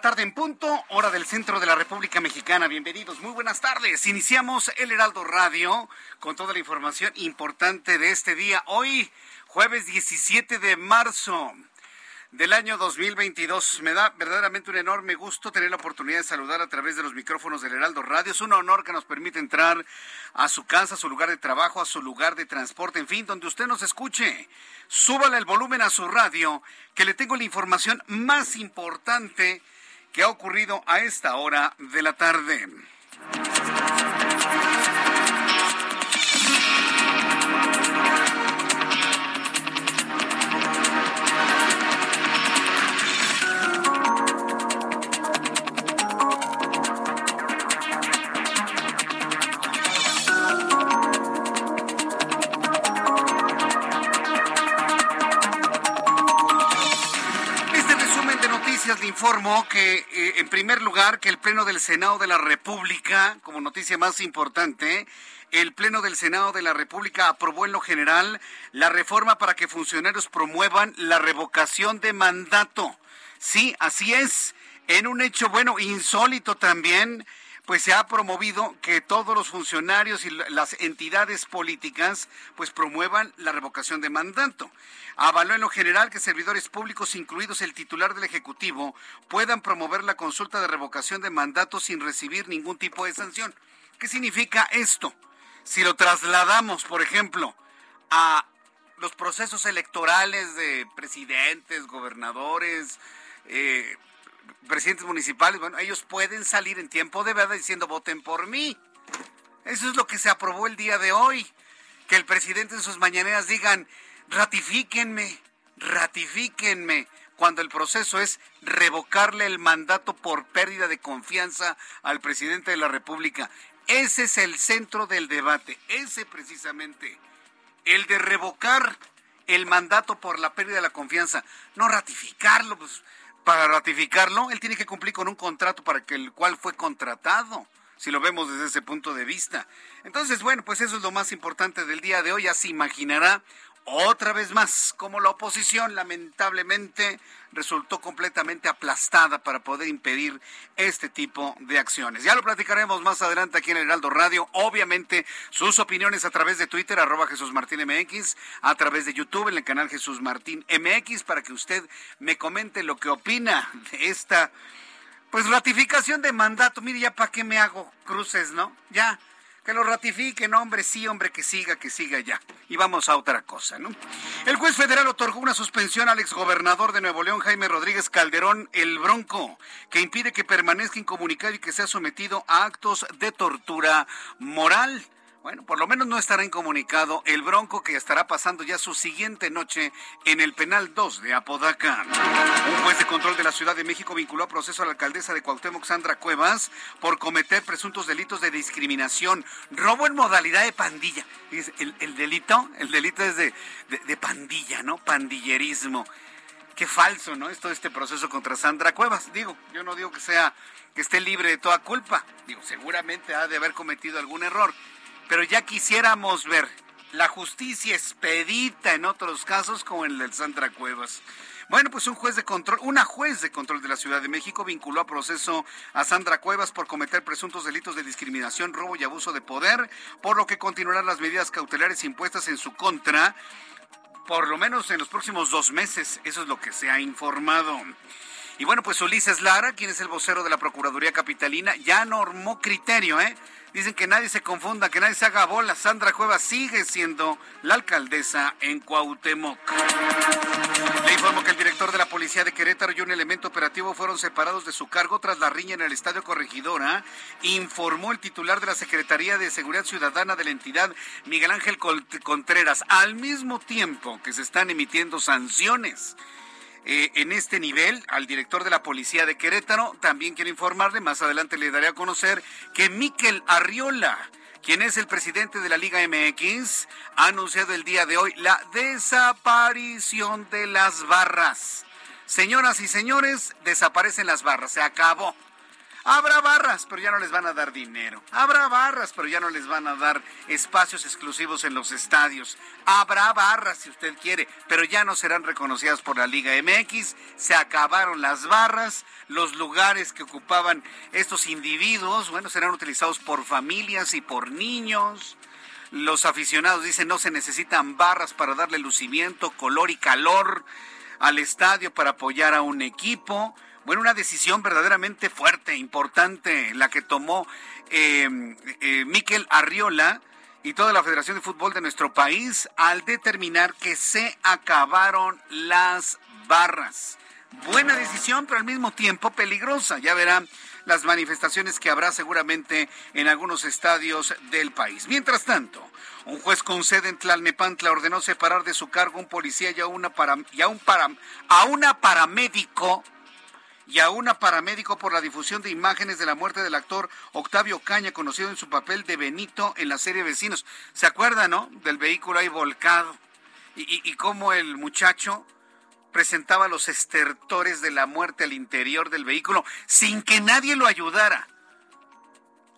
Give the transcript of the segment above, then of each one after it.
Tarde en punto, hora del centro de la República Mexicana. Bienvenidos, muy buenas tardes. Iniciamos el Heraldo Radio con toda la información importante de este día. Hoy, jueves 17 de marzo del año 2022. Me da verdaderamente un enorme gusto tener la oportunidad de saludar a través de los micrófonos del Heraldo Radio. Es un honor que nos permite entrar a su casa, a su lugar de trabajo, a su lugar de transporte, en fin, donde usted nos escuche. Súbale el volumen a su radio, que le tengo la información más importante que ha ocurrido a esta hora de la tarde. Informo que, eh, en primer lugar, que el Pleno del Senado de la República, como noticia más importante, el Pleno del Senado de la República aprobó en lo general la reforma para que funcionarios promuevan la revocación de mandato. Sí, así es. En un hecho, bueno, insólito también, pues se ha promovido que todos los funcionarios y las entidades políticas pues promuevan la revocación de mandato. Avaló en lo general que servidores públicos, incluidos el titular del Ejecutivo, puedan promover la consulta de revocación de mandato sin recibir ningún tipo de sanción. ¿Qué significa esto? Si lo trasladamos, por ejemplo, a los procesos electorales de presidentes, gobernadores, eh, presidentes municipales, bueno, ellos pueden salir en tiempo de verdad diciendo voten por mí. Eso es lo que se aprobó el día de hoy. Que el presidente en sus mañaneras digan, ratifíquenme, ratifíquenme, cuando el proceso es revocarle el mandato por pérdida de confianza al presidente de la República. Ese es el centro del debate, ese precisamente, el de revocar el mandato por la pérdida de la confianza, no ratificarlo, pues para ratificarlo, él tiene que cumplir con un contrato para que el cual fue contratado, si lo vemos desde ese punto de vista. Entonces, bueno, pues eso es lo más importante del día de hoy, ya se imaginará otra vez más como la oposición lamentablemente resultó completamente aplastada para poder impedir este tipo de acciones. Ya lo platicaremos más adelante aquí en el Heraldo Radio. Obviamente sus opiniones a través de Twitter, arroba Jesús Martín MX, a través de YouTube en el canal Jesús Martín MX, para que usted me comente lo que opina de esta pues ratificación de mandato. Mire, ya para qué me hago cruces, ¿no? Ya que lo ratifiquen, hombre, sí, hombre, que siga, que siga ya. Y vamos a otra cosa, ¿no? El juez federal otorgó una suspensión al exgobernador de Nuevo León, Jaime Rodríguez Calderón, el Bronco, que impide que permanezca incomunicado y que sea sometido a actos de tortura moral. Bueno, por lo menos no estará incomunicado el Bronco que estará pasando ya su siguiente noche en el penal 2 de Apodaca. Un juez de control de la Ciudad de México vinculó a proceso a la alcaldesa de Cuauhtémoc, Sandra Cuevas, por cometer presuntos delitos de discriminación, robo en modalidad de pandilla. El, el delito, el delito es de, de- de pandilla, ¿no? Pandillerismo. Qué falso, ¿no? Es todo este proceso contra Sandra Cuevas. Digo, yo no digo que sea que esté libre de toda culpa. Digo, seguramente ha de haber cometido algún error. Pero ya quisiéramos ver la justicia expedita en otros casos como en el de Sandra Cuevas. Bueno, pues un juez de control, una juez de control de la Ciudad de México vinculó a proceso a Sandra Cuevas por cometer presuntos delitos de discriminación, robo y abuso de poder, por lo que continuarán las medidas cautelares impuestas en su contra, por lo menos en los próximos dos meses. Eso es lo que se ha informado. Y bueno, pues Ulises Lara, quien es el vocero de la Procuraduría Capitalina, ya normó criterio, ¿eh? Dicen que nadie se confunda, que nadie se haga bola. Sandra Cuevas sigue siendo la alcaldesa en Cuauhtémoc. Le informo que el director de la Policía de Querétaro y un elemento operativo fueron separados de su cargo tras la riña en el Estadio Corregidora, informó el titular de la Secretaría de Seguridad Ciudadana de la entidad, Miguel Ángel Contreras, al mismo tiempo que se están emitiendo sanciones eh, en este nivel al director de la policía de Querétaro. También quiero informarle, más adelante le daré a conocer que Miquel Arriola, quien es el presidente de la Liga MX, ha anunciado el día de hoy la desaparición de las barras. Señoras y señores, desaparecen las barras, se acabó. Habrá barras, pero ya no les van a dar dinero. Habrá barras, pero ya no les van a dar espacios exclusivos en los estadios. Habrá barras, si usted quiere, pero ya no serán reconocidas por la Liga MX. Se acabaron las barras. Los lugares que ocupaban estos individuos, bueno, serán utilizados por familias y por niños. Los aficionados dicen no se necesitan barras para darle lucimiento, color y calor al estadio para apoyar a un equipo. Bueno, una decisión verdaderamente fuerte, importante, la que tomó eh, eh, Miquel Arriola y toda la Federación de Fútbol de nuestro país al determinar que se acabaron las barras. Buena decisión, pero al mismo tiempo peligrosa. Ya verán las manifestaciones que habrá seguramente en algunos estadios del país. Mientras tanto, un juez con sede en Tlalnepantla ordenó separar de su cargo un policía y a una, para, un para, a una paramédico y a una paramédico por la difusión de imágenes de la muerte del actor Octavio Caña, conocido en su papel de Benito en la serie Vecinos. ¿Se acuerdan, no? Del vehículo ahí volcado. Y, y, cómo el muchacho presentaba los estertores de la muerte al interior del vehículo sin que nadie lo ayudara.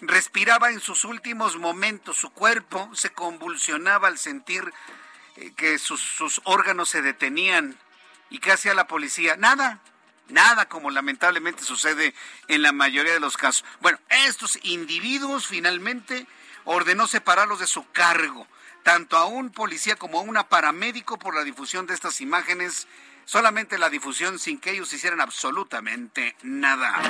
Respiraba en sus últimos momentos, su cuerpo se convulsionaba al sentir eh, que sus, sus órganos se detenían. ¿Y qué hacía la policía? Nada, Nada como lamentablemente sucede en la mayoría de los casos. Bueno, estos individuos finalmente ordenó separarlos de su cargo, tanto a un policía como a una paramédico por la difusión de estas imágenes solamente la difusión sin que ellos hicieran absolutamente nada.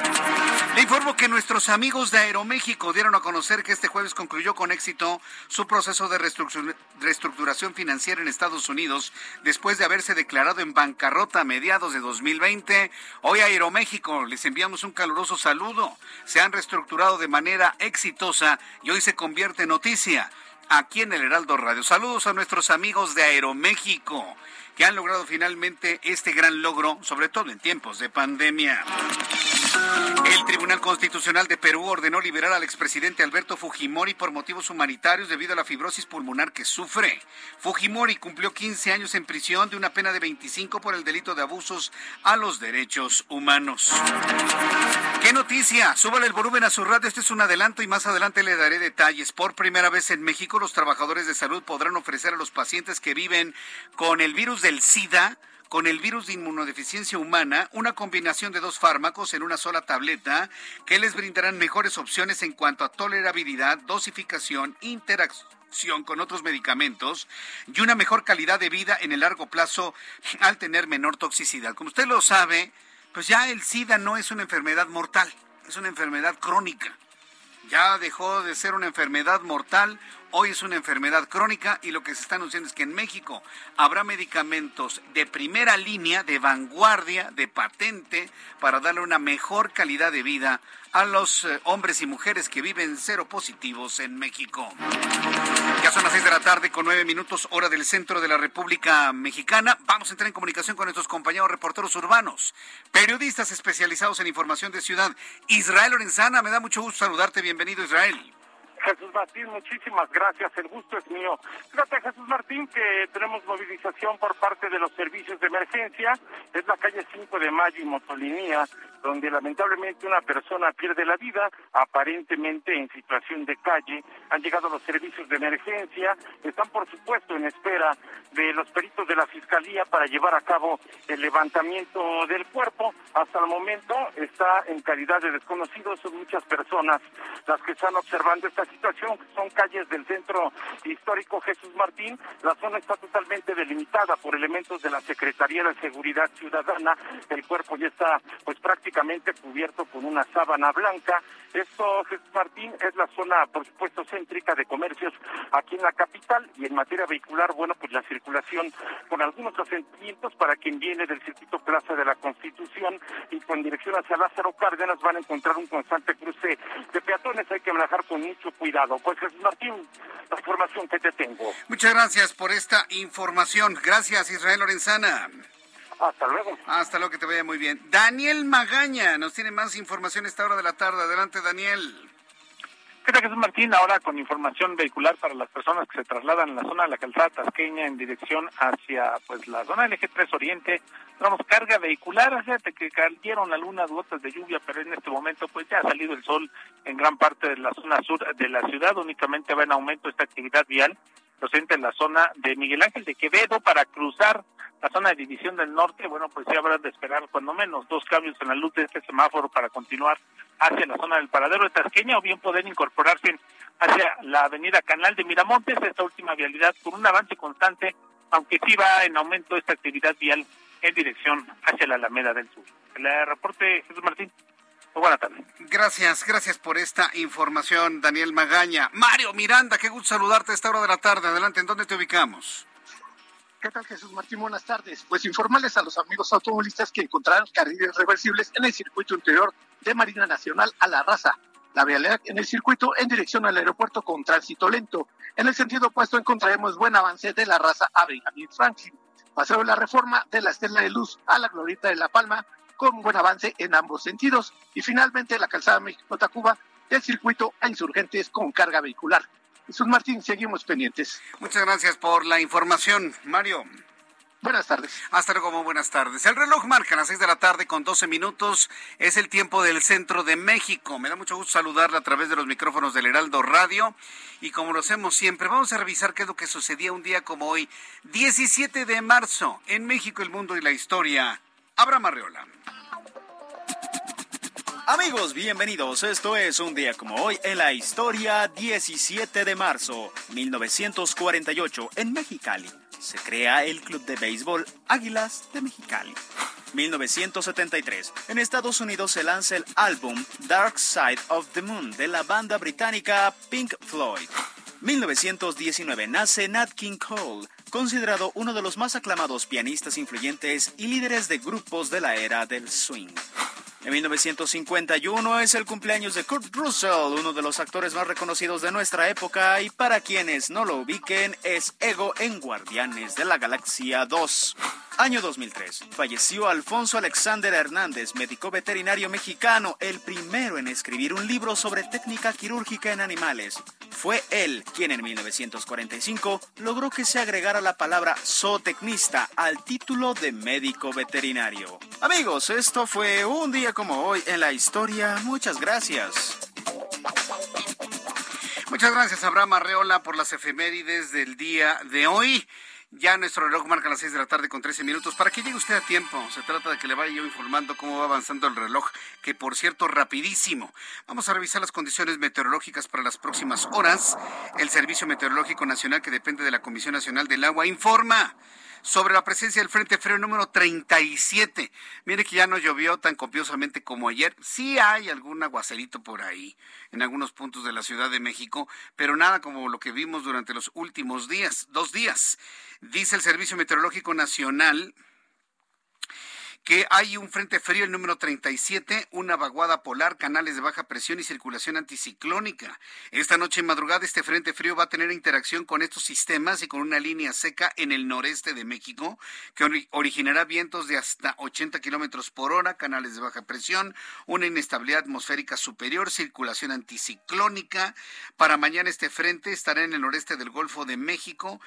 Le informo que nuestros amigos de Aeroméxico dieron a conocer que este jueves concluyó con éxito su proceso de reestructuración financiera en Estados Unidos después de haberse declarado en bancarrota a mediados de 2020. Hoy Aeroméxico les enviamos un caluroso saludo. Se han reestructurado de manera exitosa y hoy se convierte en noticia aquí en el Heraldo Radio. Saludos a nuestros amigos de Aeroméxico que han logrado finalmente este gran logro, sobre todo en tiempos de pandemia. El Tribunal Constitucional de Perú ordenó liberar al expresidente Alberto Fujimori por motivos humanitarios debido a la fibrosis pulmonar que sufre. Fujimori cumplió 15 años en prisión de una pena de 25 por el delito de abusos a los derechos humanos. ¿Qué noticia? Súbale el volumen a su radio. Este es un adelanto y más adelante le daré detalles. Por primera vez en México, los trabajadores de salud podrán ofrecer a los pacientes que viven con el virus del SIDA con el virus de inmunodeficiencia humana una combinación de dos fármacos en una sola tableta que les brindarán mejores opciones en cuanto a tolerabilidad, dosificación, interacción con otros medicamentos y una mejor calidad de vida en el largo plazo al tener menor toxicidad. Como usted lo sabe, pues ya el SIDA no es una enfermedad mortal, es una enfermedad crónica. Ya dejó de ser una enfermedad mortal, Hoy es una enfermedad crónica y lo que se está anunciando es que en México habrá medicamentos de primera línea, de vanguardia, de patente, para darle una mejor calidad de vida a los eh, hombres y mujeres que viven cero positivos en México. Ya son las seis de la tarde con nueve minutos hora del centro de la República Mexicana. Vamos a entrar en comunicación con nuestros compañeros reporteros urbanos, periodistas especializados en información de ciudad. Israel Lorenzana, me da mucho gusto saludarte. Bienvenido Israel. Jesús Martín, muchísimas gracias. El gusto es mío. Fíjate, Jesús Martín, que tenemos movilización por parte de los servicios de emergencia. Es la calle 5 de Mayo y Motolinía, donde lamentablemente una persona pierde la vida, aparentemente en situación de calle. Han llegado los servicios de emergencia, están por supuesto en espera de los peritos de la Fiscalía para llevar a cabo el levantamiento del cuerpo. Hasta el momento está en calidad de desconocido, son muchas personas las que están observando esta situación, son calles del centro histórico Jesús Martín. La zona está totalmente delimitada por elementos de la Secretaría de Seguridad Ciudadana. El cuerpo ya está pues prácticamente cubierto con una sábana blanca. Esto, Jesús Martín, es la zona, por supuesto, céntrica de comercios aquí en la capital y en materia vehicular, bueno, pues la circulación con algunos asentamientos para quien viene del circuito Plaza de la Constitución y con dirección hacia Lázaro Cárdenas van a encontrar un constante cruce de peatones. Hay que manejar con mucho cuidado. Pues Jesús Martín, la información que te tengo. Muchas gracias por esta información. Gracias, Israel Lorenzana. Hasta luego. Hasta luego, que te vaya muy bien. Daniel Magaña nos tiene más información a esta hora de la tarde. Adelante, Daniel. ¿Qué tal, Jesús Martín? Ahora con información vehicular para las personas que se trasladan en la zona de la calzada tasqueña en dirección hacia pues la zona del eje 3 Oriente. Tenemos carga vehicular, fíjate que cayeron algunas gotas de lluvia, pero en este momento pues ya ha salido el sol en gran parte de la zona sur de la ciudad. Únicamente va en aumento esta actividad vial presente en la zona de Miguel Ángel de Quevedo para cruzar la zona de División del Norte, bueno, pues ya habrá de esperar cuando menos dos cambios en la luz de este semáforo para continuar hacia la zona del paradero de Tasqueña o bien poder incorporarse hacia la avenida Canal de Miramontes, esta última vialidad con un avance constante, aunque sí va en aumento esta actividad vial en dirección hacia la Alameda del Sur. El reporte, Jesús Martín. Muy buena tarde. Gracias, gracias por esta información, Daniel Magaña. Mario Miranda, qué gusto saludarte a esta hora de la tarde. Adelante, ¿en dónde te ubicamos? ¿Qué tal, Jesús Martín? Buenas tardes. Pues informarles a los amigos automovilistas que encontraron carriles reversibles en el circuito interior de Marina Nacional a la raza. La vialidad en el circuito en dirección al aeropuerto con tránsito lento. En el sentido opuesto encontraremos buen avance de la raza a Benjamin Franklin. Paseo de la reforma de la Estela de Luz a la Glorita de La Palma con buen avance en ambos sentidos. Y finalmente la calzada México-Tacuba del circuito a insurgentes con carga vehicular. Jesús Martín, seguimos pendientes. Muchas gracias por la información, Mario. Buenas tardes. Hasta luego, muy buenas tardes. El reloj marca las 6 de la tarde con 12 minutos. Es el tiempo del centro de México. Me da mucho gusto saludarla a través de los micrófonos del Heraldo Radio. Y como lo hacemos siempre, vamos a revisar qué es lo que sucedía un día como hoy, 17 de marzo, en México, el mundo y la historia. Abraham Arreola. Amigos, bienvenidos. Esto es un día como hoy en la historia 17 de marzo 1948 en Mexicali. Se crea el club de béisbol Águilas de Mexicali. 1973. En Estados Unidos se lanza el álbum Dark Side of the Moon de la banda británica Pink Floyd. 1919 nace Nat King Cole, considerado uno de los más aclamados pianistas influyentes y líderes de grupos de la era del swing. En 1951 es el cumpleaños de Kurt Russell, uno de los actores más reconocidos de nuestra época y para quienes no lo ubiquen es Ego en Guardianes de la Galaxia 2. Año 2003. Falleció Alfonso Alexander Hernández, médico veterinario mexicano, el primero en escribir un libro sobre técnica quirúrgica en animales. Fue él quien en 1945 logró que se agregara la palabra zootecnista al título de médico veterinario. Amigos, esto fue un día como hoy en la historia. Muchas gracias. Muchas gracias, Abraham Arreola, por las efemérides del día de hoy. Ya nuestro reloj marca las 6 de la tarde con 13 minutos. Para que llegue usted a tiempo, se trata de que le vaya yo informando cómo va avanzando el reloj, que por cierto, rapidísimo. Vamos a revisar las condiciones meteorológicas para las próximas horas. El Servicio Meteorológico Nacional, que depende de la Comisión Nacional del Agua, informa sobre la presencia del Frente Frío número 37. Mire que ya no llovió tan copiosamente como ayer. Sí hay algún aguacerito por ahí en algunos puntos de la Ciudad de México, pero nada como lo que vimos durante los últimos días, dos días. Dice el Servicio Meteorológico Nacional que hay un frente frío, el número 37, una vaguada polar, canales de baja presión y circulación anticiclónica. Esta noche en madrugada este frente frío va a tener interacción con estos sistemas y con una línea seca en el noreste de México que originará vientos de hasta 80 kilómetros por hora, canales de baja presión, una inestabilidad atmosférica superior, circulación anticiclónica. Para mañana este frente estará en el noreste del Golfo de México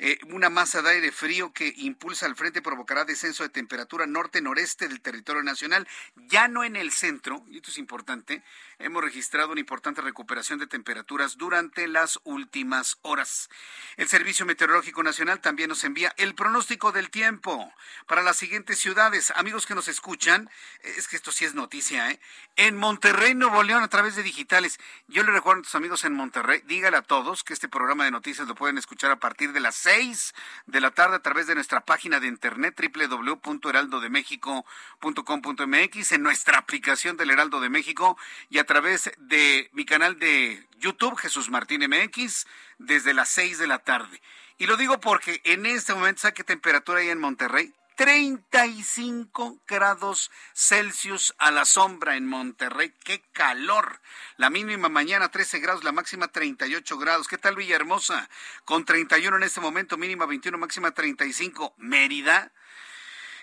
Eh, una masa de aire frío que impulsa al frente provocará descenso de temperatura norte-noreste del territorio nacional, ya no en el centro, y esto es importante, hemos registrado una importante recuperación de temperaturas durante las últimas horas. El Servicio Meteorológico Nacional también nos envía el pronóstico del tiempo para las siguientes ciudades. Amigos que nos escuchan, es que esto sí es noticia, ¿eh? En Monterrey, Nuevo León, a través de digitales. Yo le recuerdo a tus amigos en Monterrey, dígale a todos que este programa de noticias lo pueden escuchar a partir de las 6 de la tarde a través de nuestra página de internet www.heraldodemexico.com.mx, en nuestra aplicación del Heraldo de México y a través de mi canal de YouTube, Jesús Martín MX, desde las 6 de la tarde. Y lo digo porque en este momento, ¿sabe qué temperatura hay en Monterrey? 35 grados Celsius a la sombra en Monterrey. ¡Qué calor! La mínima mañana 13 grados, la máxima 38 grados. ¿Qué tal Villahermosa? Con 31 en este momento, mínima 21, máxima 35. Mérida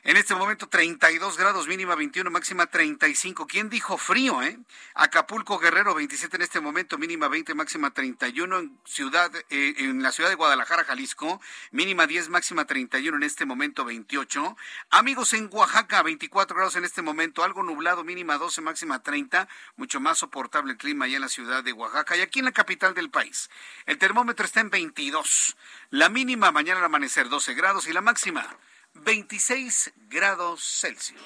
en este momento 32 grados, mínima 21, máxima 35. ¿Quién dijo frío, eh? Acapulco Guerrero 27 en este momento, mínima 20, máxima 31 en ciudad eh, en la ciudad de Guadalajara, Jalisco, mínima 10, máxima 31 en este momento 28. Amigos en Oaxaca 24 grados en este momento, algo nublado, mínima 12, máxima 30, mucho más soportable el clima allá en la ciudad de Oaxaca y aquí en la capital del país. El termómetro está en 22. La mínima mañana al amanecer 12 grados y la máxima 26 grados Celsius.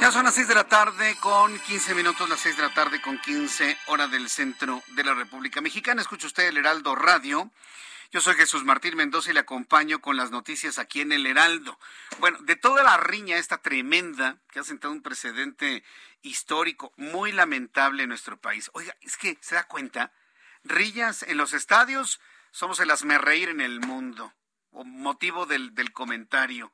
Ya son las 6 de la tarde con 15 minutos, las 6 de la tarde con 15 hora del centro de la República Mexicana. Escucha usted el Heraldo Radio. Yo soy Jesús Martín Mendoza y le acompaño con las noticias aquí en el Heraldo. Bueno, de toda la riña esta tremenda que ha sentado un precedente histórico muy lamentable en nuestro país. Oiga, es que se da cuenta, rillas en los estadios somos el asmerreír en el mundo, motivo del, del comentario.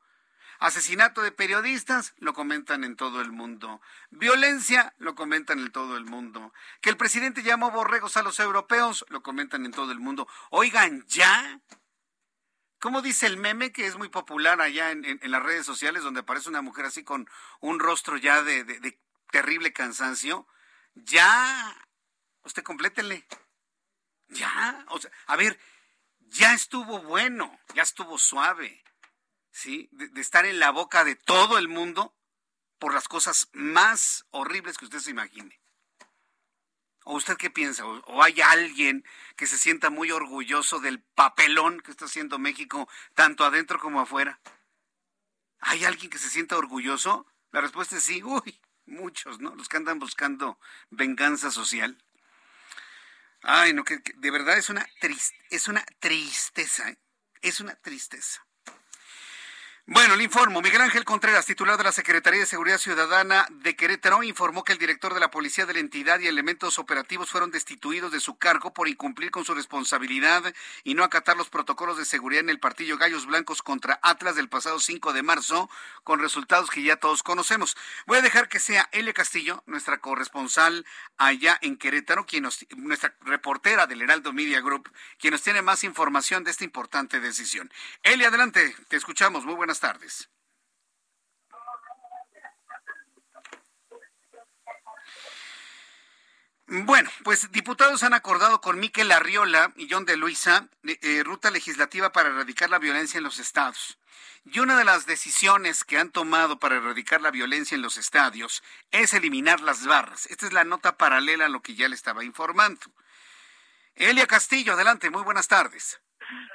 Asesinato de periodistas, lo comentan en todo el mundo. Violencia, lo comentan en todo el mundo. Que el presidente llamó borregos a los europeos, lo comentan en todo el mundo. Oigan, ya. ¿Cómo dice el meme que es muy popular allá en, las redes sociales, donde aparece una mujer así con un rostro ya de, de terrible cansancio? Ya. Usted complétele. Ya. O sea, a ver, ya estuvo bueno, ya estuvo suave ¿sí? De, estar en la boca de todo el mundo por las cosas más horribles que usted se imagine. ¿O usted qué piensa? ¿O, hay alguien que se sienta muy orgulloso del papelón que está haciendo México, tanto adentro como afuera? ¿Hay alguien que se sienta orgulloso? La respuesta es sí. Uy, muchos, ¿no? Los que andan buscando venganza social. Ay, no, que, de verdad es una, es una tristeza, ¿eh? es una tristeza. Bueno, le informo. Miguel Ángel Contreras, titular de la Secretaría de Seguridad Ciudadana de Querétaro, informó que el director de la Policía de la entidad y elementos operativos fueron destituidos de su cargo por incumplir con su responsabilidad y no acatar los protocolos de seguridad en el partido Gallos Blancos contra Atlas del pasado 5 de marzo, con resultados que ya todos conocemos. Voy a dejar que sea Elia Castillo, nuestra corresponsal allá en Querétaro, quien nos, nuestra reportera del Heraldo Media Group, quien nos tiene más información de esta importante decisión. Elia, adelante, te escuchamos. Muy buenas buenas tardes. Bueno, pues diputados han acordado con Miquel Arriola y John de Luisa eh, eh, ruta legislativa para erradicar la violencia en los estados. Y una de las decisiones que han tomado para erradicar la violencia en los estadios es eliminar las barras. Esta es la nota paralela a lo que ya le estaba informando. Elia Castillo, adelante, muy buenas tardes.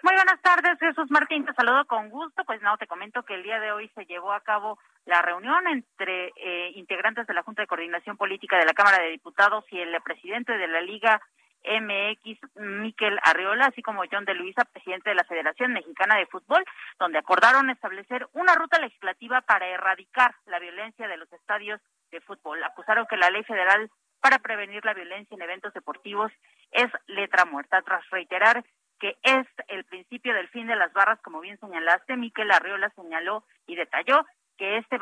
Muy buenas tardes, Jesús Martín, te saludo con gusto. Pues no, te comento que el día de hoy se llevó a cabo la reunión entre eh, integrantes de la Junta de Coordinación Política de la Cámara de Diputados y el presidente de la Liga MX, Miquel Arriola, así como John de Luisa, presidente de la Federación Mexicana de Fútbol, donde acordaron establecer una ruta legislativa para erradicar la violencia de los estadios de fútbol. Acusaron que la ley federal para prevenir la violencia en eventos deportivos es letra muerta, tras reiterar que es el principio del fin de las barras, como bien señalaste, Miquel Arriola señaló y detalló que este,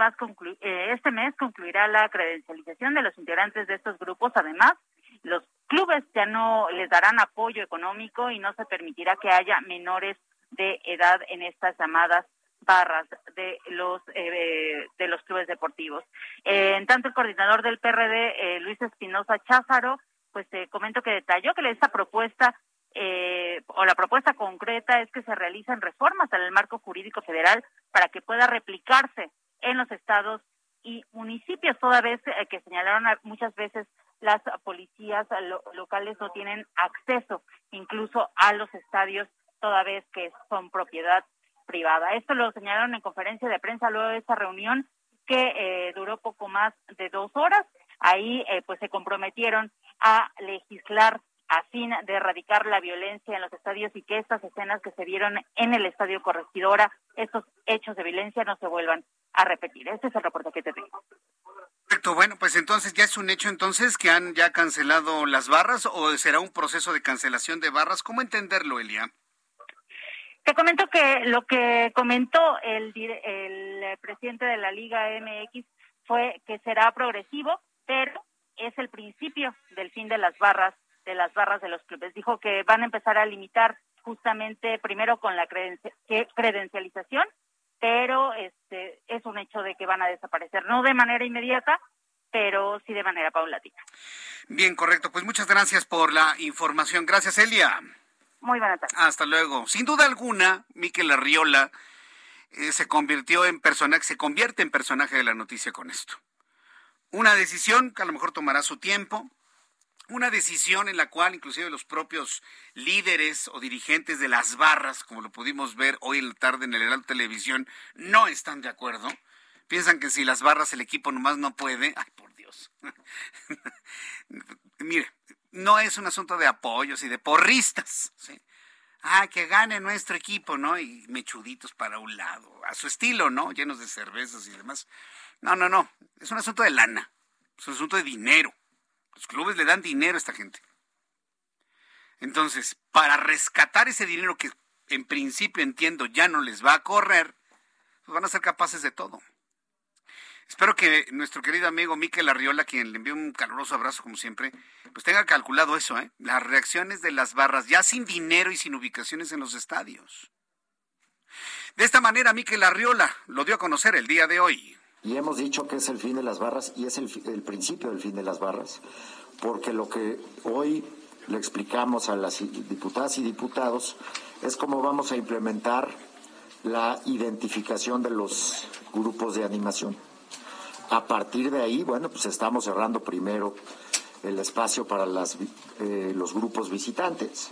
eh, este mes concluirá la credencialización de los integrantes de estos grupos. Además, los clubes ya no les darán apoyo económico y no se permitirá que haya menores de edad en estas llamadas barras de los eh, de los clubes deportivos. Eh, en tanto, el coordinador del PRD, Luis Espinosa Cházaro, pues te comento que detalló que esta propuesta o la propuesta concreta es que se realicen reformas el marco jurídico federal para que pueda replicarse en los estados y municipios, toda vez que señalaron muchas veces las policías locales no tienen acceso incluso a los estadios toda vez que son propiedad privada. Esto lo señalaron en conferencia de prensa luego de esta reunión que eh, duró poco más de dos horas. Ahí eh, pues se comprometieron a legislar a fin de erradicar la violencia en los estadios y que estas escenas que se vieron en el estadio Corregidora, estos hechos de violencia no se vuelvan a repetir. Este es el reporte que te tengo. Perfecto, bueno, pues entonces ya es un hecho entonces que han ya cancelado las barras o será un proceso de cancelación de barras. ¿Cómo entenderlo, Elia? Te comento que lo que comentó el, el presidente de la Liga MX fue que será progresivo, pero es el principio del fin de las barras, de las barras de los clubes. Dijo que van a empezar a limitar justamente primero con la credencialización, pero este es un hecho de que van a desaparecer, no de manera inmediata, pero sí de manera paulatina. Bien, correcto. Pues muchas gracias por la información. Gracias, Elia. Muy buena tarde. Hasta luego. Sin duda alguna, Miquel Arriola eh, se convirtió en personaje, se convierte en personaje de la noticia con esto. Una decisión que a lo mejor tomará su tiempo, una decisión en la cual inclusive los propios líderes o dirigentes de las barras, como lo pudimos ver hoy en la tarde en el Heraldo Televisión, no están de acuerdo. Piensan que si las barras el equipo nomás no puede, ay por Dios. Mire, no es un asunto de apoyos y de porristas. ¿sí? Ah, que gane nuestro equipo, ¿no? Y mechuditos para un lado, a su estilo, ¿no? Llenos de cervezas y demás. No, no, no. Es un asunto de lana. Es un asunto de dinero. Los clubes le dan dinero a esta gente. Entonces, para rescatar ese dinero que en principio entiendo ya no les va a correr, pues van a ser capaces de todo. Espero que nuestro querido amigo Miquel Arriola, quien le envió un caluroso abrazo como siempre, pues tenga calculado eso, ¿eh? Las reacciones de las barras, ya sin dinero y sin ubicaciones en los estadios. De esta manera, Miquel Arriola lo dio a conocer el día de hoy. Y hemos dicho que es el fin de las barras y es el, principio del fin de las barras, porque lo que hoy le explicamos a las diputadas y diputados es cómo vamos a implementar la identificación de los grupos de animación. A partir de ahí, bueno, pues estamos cerrando primero el espacio para eh, los grupos visitantes.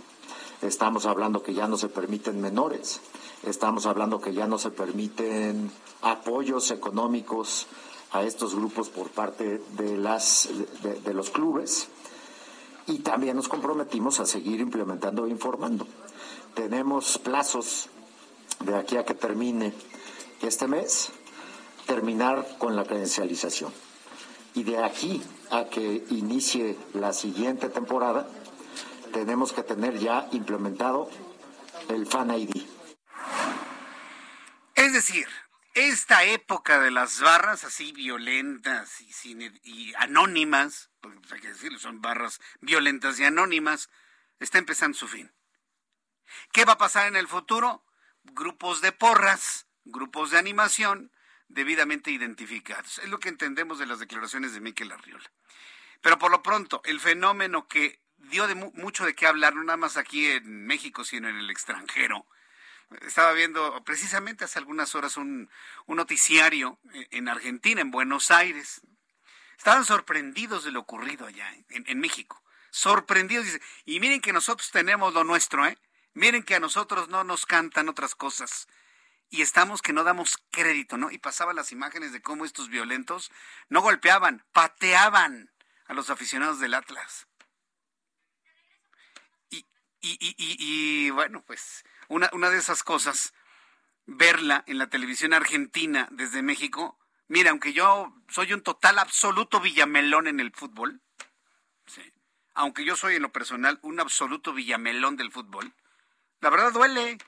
Estamos hablando que ya no se permiten menores. Estamos hablando que ya no se permiten apoyos económicos a estos grupos por parte de, las, de, los clubes. Y también nos comprometimos a seguir implementando e informando. Tenemos plazos de aquí a que termine este mes terminar con la credencialización. Y de aquí a que inicie la siguiente temporada, tenemos que tener ya implementado el Fan ID. Es decir, esta época de las barras así violentas y, anónimas, porque pues, hay que decirlo, son barras violentas y anónimas, está empezando su fin. ¿Qué va a pasar en el futuro? Grupos de porras, grupos de animación, debidamente identificados. Es lo que entendemos de las declaraciones de Miquel Arriola. Pero por lo pronto, el fenómeno que dio de mucho de qué hablar, no nada más aquí en México, sino en el extranjero. Estaba viendo precisamente hace algunas horas un, noticiario en Argentina, en Buenos Aires. Estaban sorprendidos de lo ocurrido allá en, México. Sorprendidos. Y miren que nosotros tenemos lo nuestro, ¿eh? Miren que a nosotros no nos cantan otras cosas y estamos que no damos crédito, ¿no? Y pasaban las imágenes de cómo estos violentos no golpeaban, pateaban a los aficionados del Atlas. Y, y, y, y bueno, pues una, una de esas cosas, verla en la televisión argentina desde México, mira, aunque yo soy un total absoluto villamelón en el fútbol, aunque yo soy en lo personal un absoluto villamelón del fútbol, la verdad duele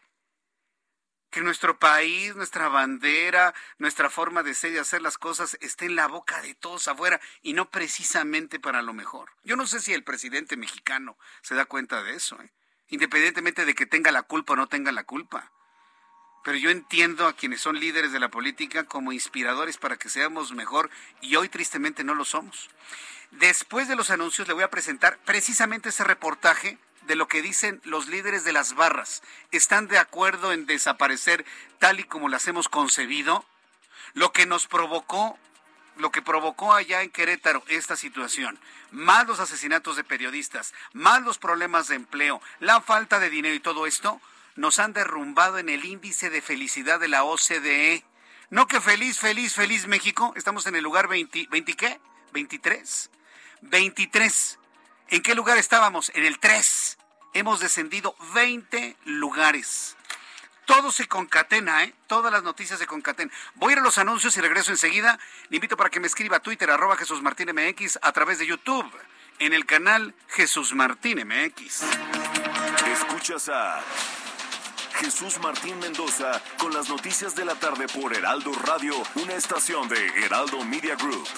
que nuestro país, nuestra bandera, nuestra forma de ser y hacer las cosas esté en la boca de todos afuera y no precisamente para lo mejor. Yo no sé si el presidente mexicano se da cuenta de eso, ¿eh? Independientemente de que tenga la culpa o no tenga la culpa. pero yo entiendo a quienes son líderes de la política como inspiradores para que seamos mejor y hoy tristemente no lo somos. Después de los anuncios le voy a presentar precisamente ese reportaje de lo que dicen los líderes de las barras. ¿Están de acuerdo en desaparecer tal y como las hemos concebido? Lo que nos provocó, lo que provocó allá en Querétaro esta situación, más los asesinatos de periodistas, más los problemas de empleo, la falta de dinero y todo esto, nos han derrumbado en el índice de felicidad de la OCDE. No que feliz, feliz, feliz México. Estamos en el lugar 20, ¿20 qué? 23. 23. ¿En qué lugar estábamos? En el 3. Hemos descendido 20 lugares. Todo se concatena, ¿eh? Todas las noticias se concatenan. Voy a ir a los anuncios y regreso enseguida. Le invito para que me escriba a Twitter, arroba Jesús Martín MX, a través de YouTube, en el canal Jesús Martín MX. Escuchas a Jesús Martín Mendoza con las noticias de la tarde por Heraldo Radio, una estación de Heraldo Media Group.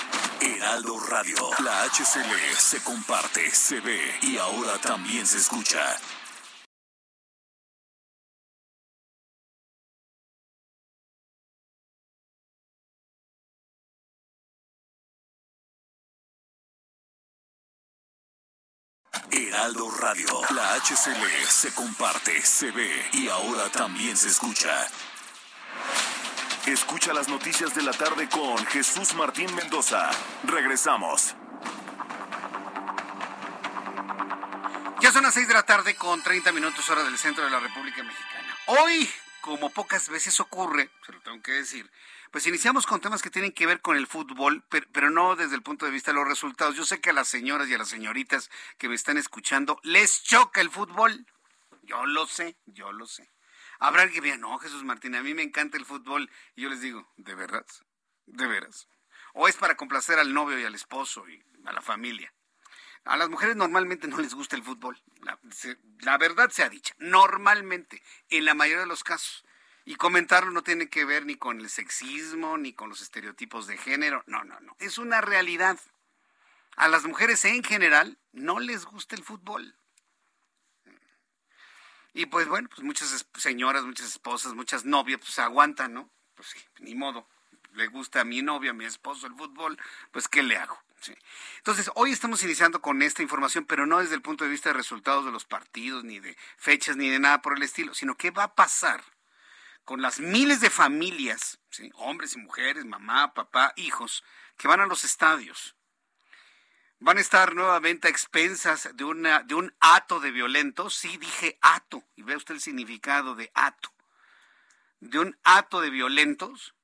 Heraldo Radio, la HCL se comparte, se ve y ahora también se escucha. Heraldo Radio. La HCL se comparte, se ve y ahora también se escucha. Escucha las noticias de la tarde con Jesús Martín Mendoza. Regresamos. Ya son las 6 de la tarde con 30 minutos hora del centro de la República Mexicana. Hoy, como pocas veces ocurre, se lo tengo que decir, pues iniciamos con temas que tienen que ver con el fútbol, pero, no desde el punto de vista de los resultados. Yo sé que a las señoras y a las señoritas que me están escuchando les choca el fútbol. Yo lo sé, yo lo sé. Habrá alguien que diga, no, Jesús Martín, a mí me encanta el fútbol. Y yo les digo, ¿de verdad? ¿De veras? ¿O es para complacer al novio y al esposo y a la familia? A las mujeres normalmente no les gusta el fútbol. La, la verdad sea dicha. Normalmente, en la mayoría de los casos. Y comentarlo no tiene que ver ni con el sexismo, ni con los estereotipos de género. No, no, no. Es una realidad. A las mujeres en general no les gusta el fútbol. Y pues bueno, pues muchas señoras, muchas esposas, muchas novias, pues aguantan, ¿no? Pues sí, ni modo. Le gusta a mi novia, a mi esposo el fútbol, pues ¿qué le hago? Entonces, hoy estamos iniciando con esta información, pero no desde el punto de vista de resultados de los partidos, ni de fechas, ni de nada por el estilo, sino qué va a pasar con las miles de familias, hombres y mujeres, mamá, papá, hijos, que van a los estadios. Van a estar nuevamente a expensas de, de un ato de violentos. Sí, dije ato, y ve usted el significado de ato. De un ato de violentos.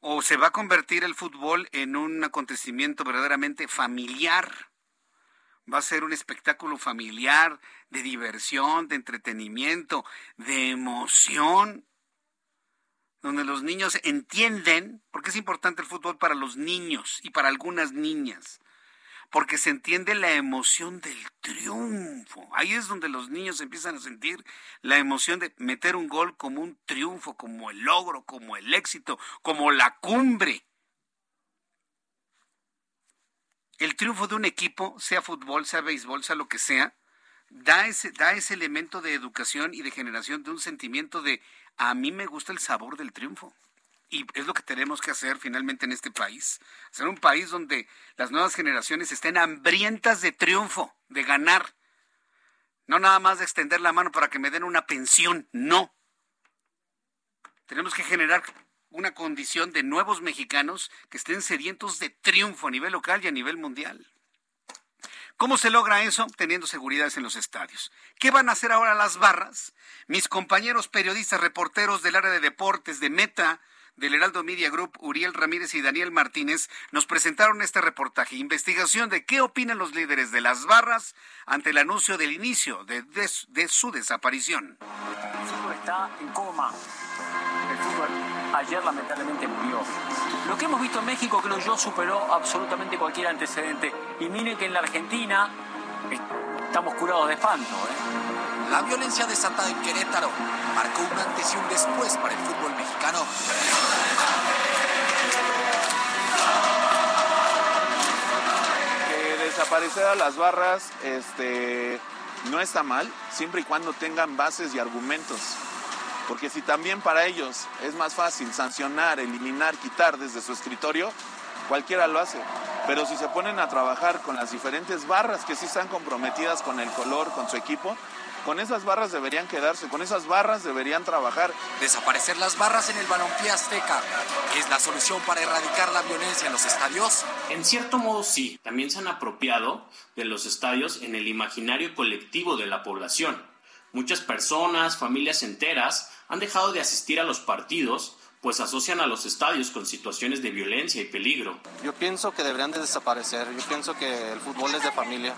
O se va a convertir el fútbol en un acontecimiento verdaderamente familiar. Va a ser un espectáculo familiar, de diversión, de entretenimiento, de emoción donde los niños entienden, porque es importante el fútbol para los niños y para algunas niñas, porque se entiende la emoción del triunfo. Ahí es donde los niños empiezan a sentir la emoción de meter un gol como un triunfo, como el logro, como el éxito, como la cumbre. El triunfo de un equipo, sea fútbol, sea béisbol, sea lo que sea, da ese, da ese elemento de educación y de generación de un sentimiento de a mí me gusta el sabor del triunfo. Y es lo que tenemos que hacer finalmente en este país. Ser un país donde las nuevas generaciones estén hambrientas de triunfo, de ganar. No nada más de extender la mano para que me den una pensión, no. Tenemos que generar una condición de nuevos mexicanos que estén sedientos de triunfo a nivel local y a nivel mundial. ¿Cómo se logra eso? Teniendo seguridades en los estadios. ¿Qué van a hacer ahora las barras? Mis compañeros periodistas, reporteros del área de deportes de Meta, del Heraldo Media Group, Uriel Ramírez y Daniel Martínez, nos presentaron este reportaje, investigación de qué opinan los líderes de las barras ante el anuncio del inicio de, su desaparición. El fútbol está en coma. El fútbol ayer lamentablemente murió. Lo que hemos visto en México, creo yo, superó absolutamente cualquier antecedente. Y miren que en la Argentina estamos curados de espanto. ¿eh? La violencia desatada en Querétaro marcó un antes y un después para el fútbol mexicano. Que desaparecer a las barras este, no está mal, siempre y cuando tengan bases y argumentos. Porque si también para ellos es más fácil sancionar, eliminar, quitar desde su escritorio, cualquiera lo hace. Pero si se ponen a trabajar con las diferentes barras que sí están comprometidas con el color, con su equipo, con esas barras deberían quedarse, con esas barras deberían trabajar. Desaparecer las barras en el balompié azteca es la solución para erradicar la violencia en los estadios. En cierto modo sí, también se han apropiado de los estadios en el imaginario colectivo de la población. Muchas personas, familias enteras, han dejado de asistir a los partidos pues asocian a los estadios con situaciones de violencia y peligro. Yo pienso que deberían de desaparecer, yo pienso que el fútbol es de familia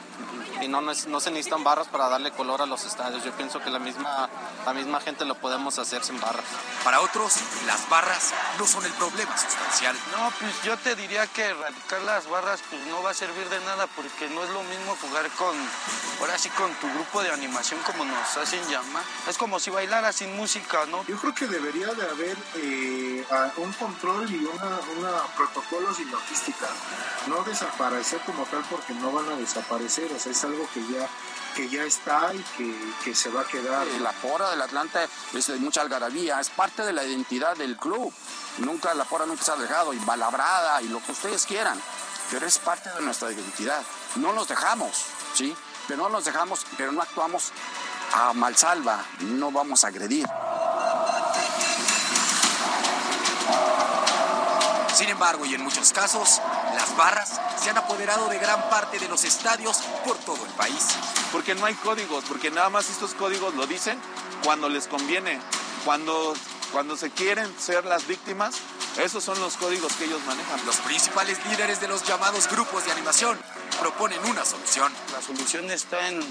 y no, no, se necesitan barras para darle color a los estadios, yo pienso que la misma, la misma gente lo podemos hacer sin barras. Para otros, las barras no son el problema sustancial. No, pues yo te diría que erradicar las barras pues no va a servir de nada porque no es lo mismo jugar con, ahora sí con tu grupo de animación como nos hacen llamar, es como si bailara sin música, ¿no? Yo creo que debería de haber... Eh un control y una, una protocolos y logística. No desaparecer como tal porque no van a desaparecer, o sea, es algo que ya que ya está y que, se va a quedar. La pora del Atlanta es de mucha algarabía, es parte de la identidad del club. Nunca la pora nunca se ha dejado, y balabrada y lo que ustedes quieran, pero es parte de nuestra identidad. No nos dejamos, ¿sí? Pero no nos dejamos, pero no actuamos a malsalva, no vamos a agredir. Sin embargo, y en muchos casos, las barras se han apoderado de gran parte de los estadios por todo el país. Porque no hay códigos, porque nada más estos códigos lo dicen cuando les conviene, cuando, cuando se quieren ser las víctimas, esos son los códigos que ellos manejan. Los principales líderes de los llamados grupos de animación proponen una solución. La solución está en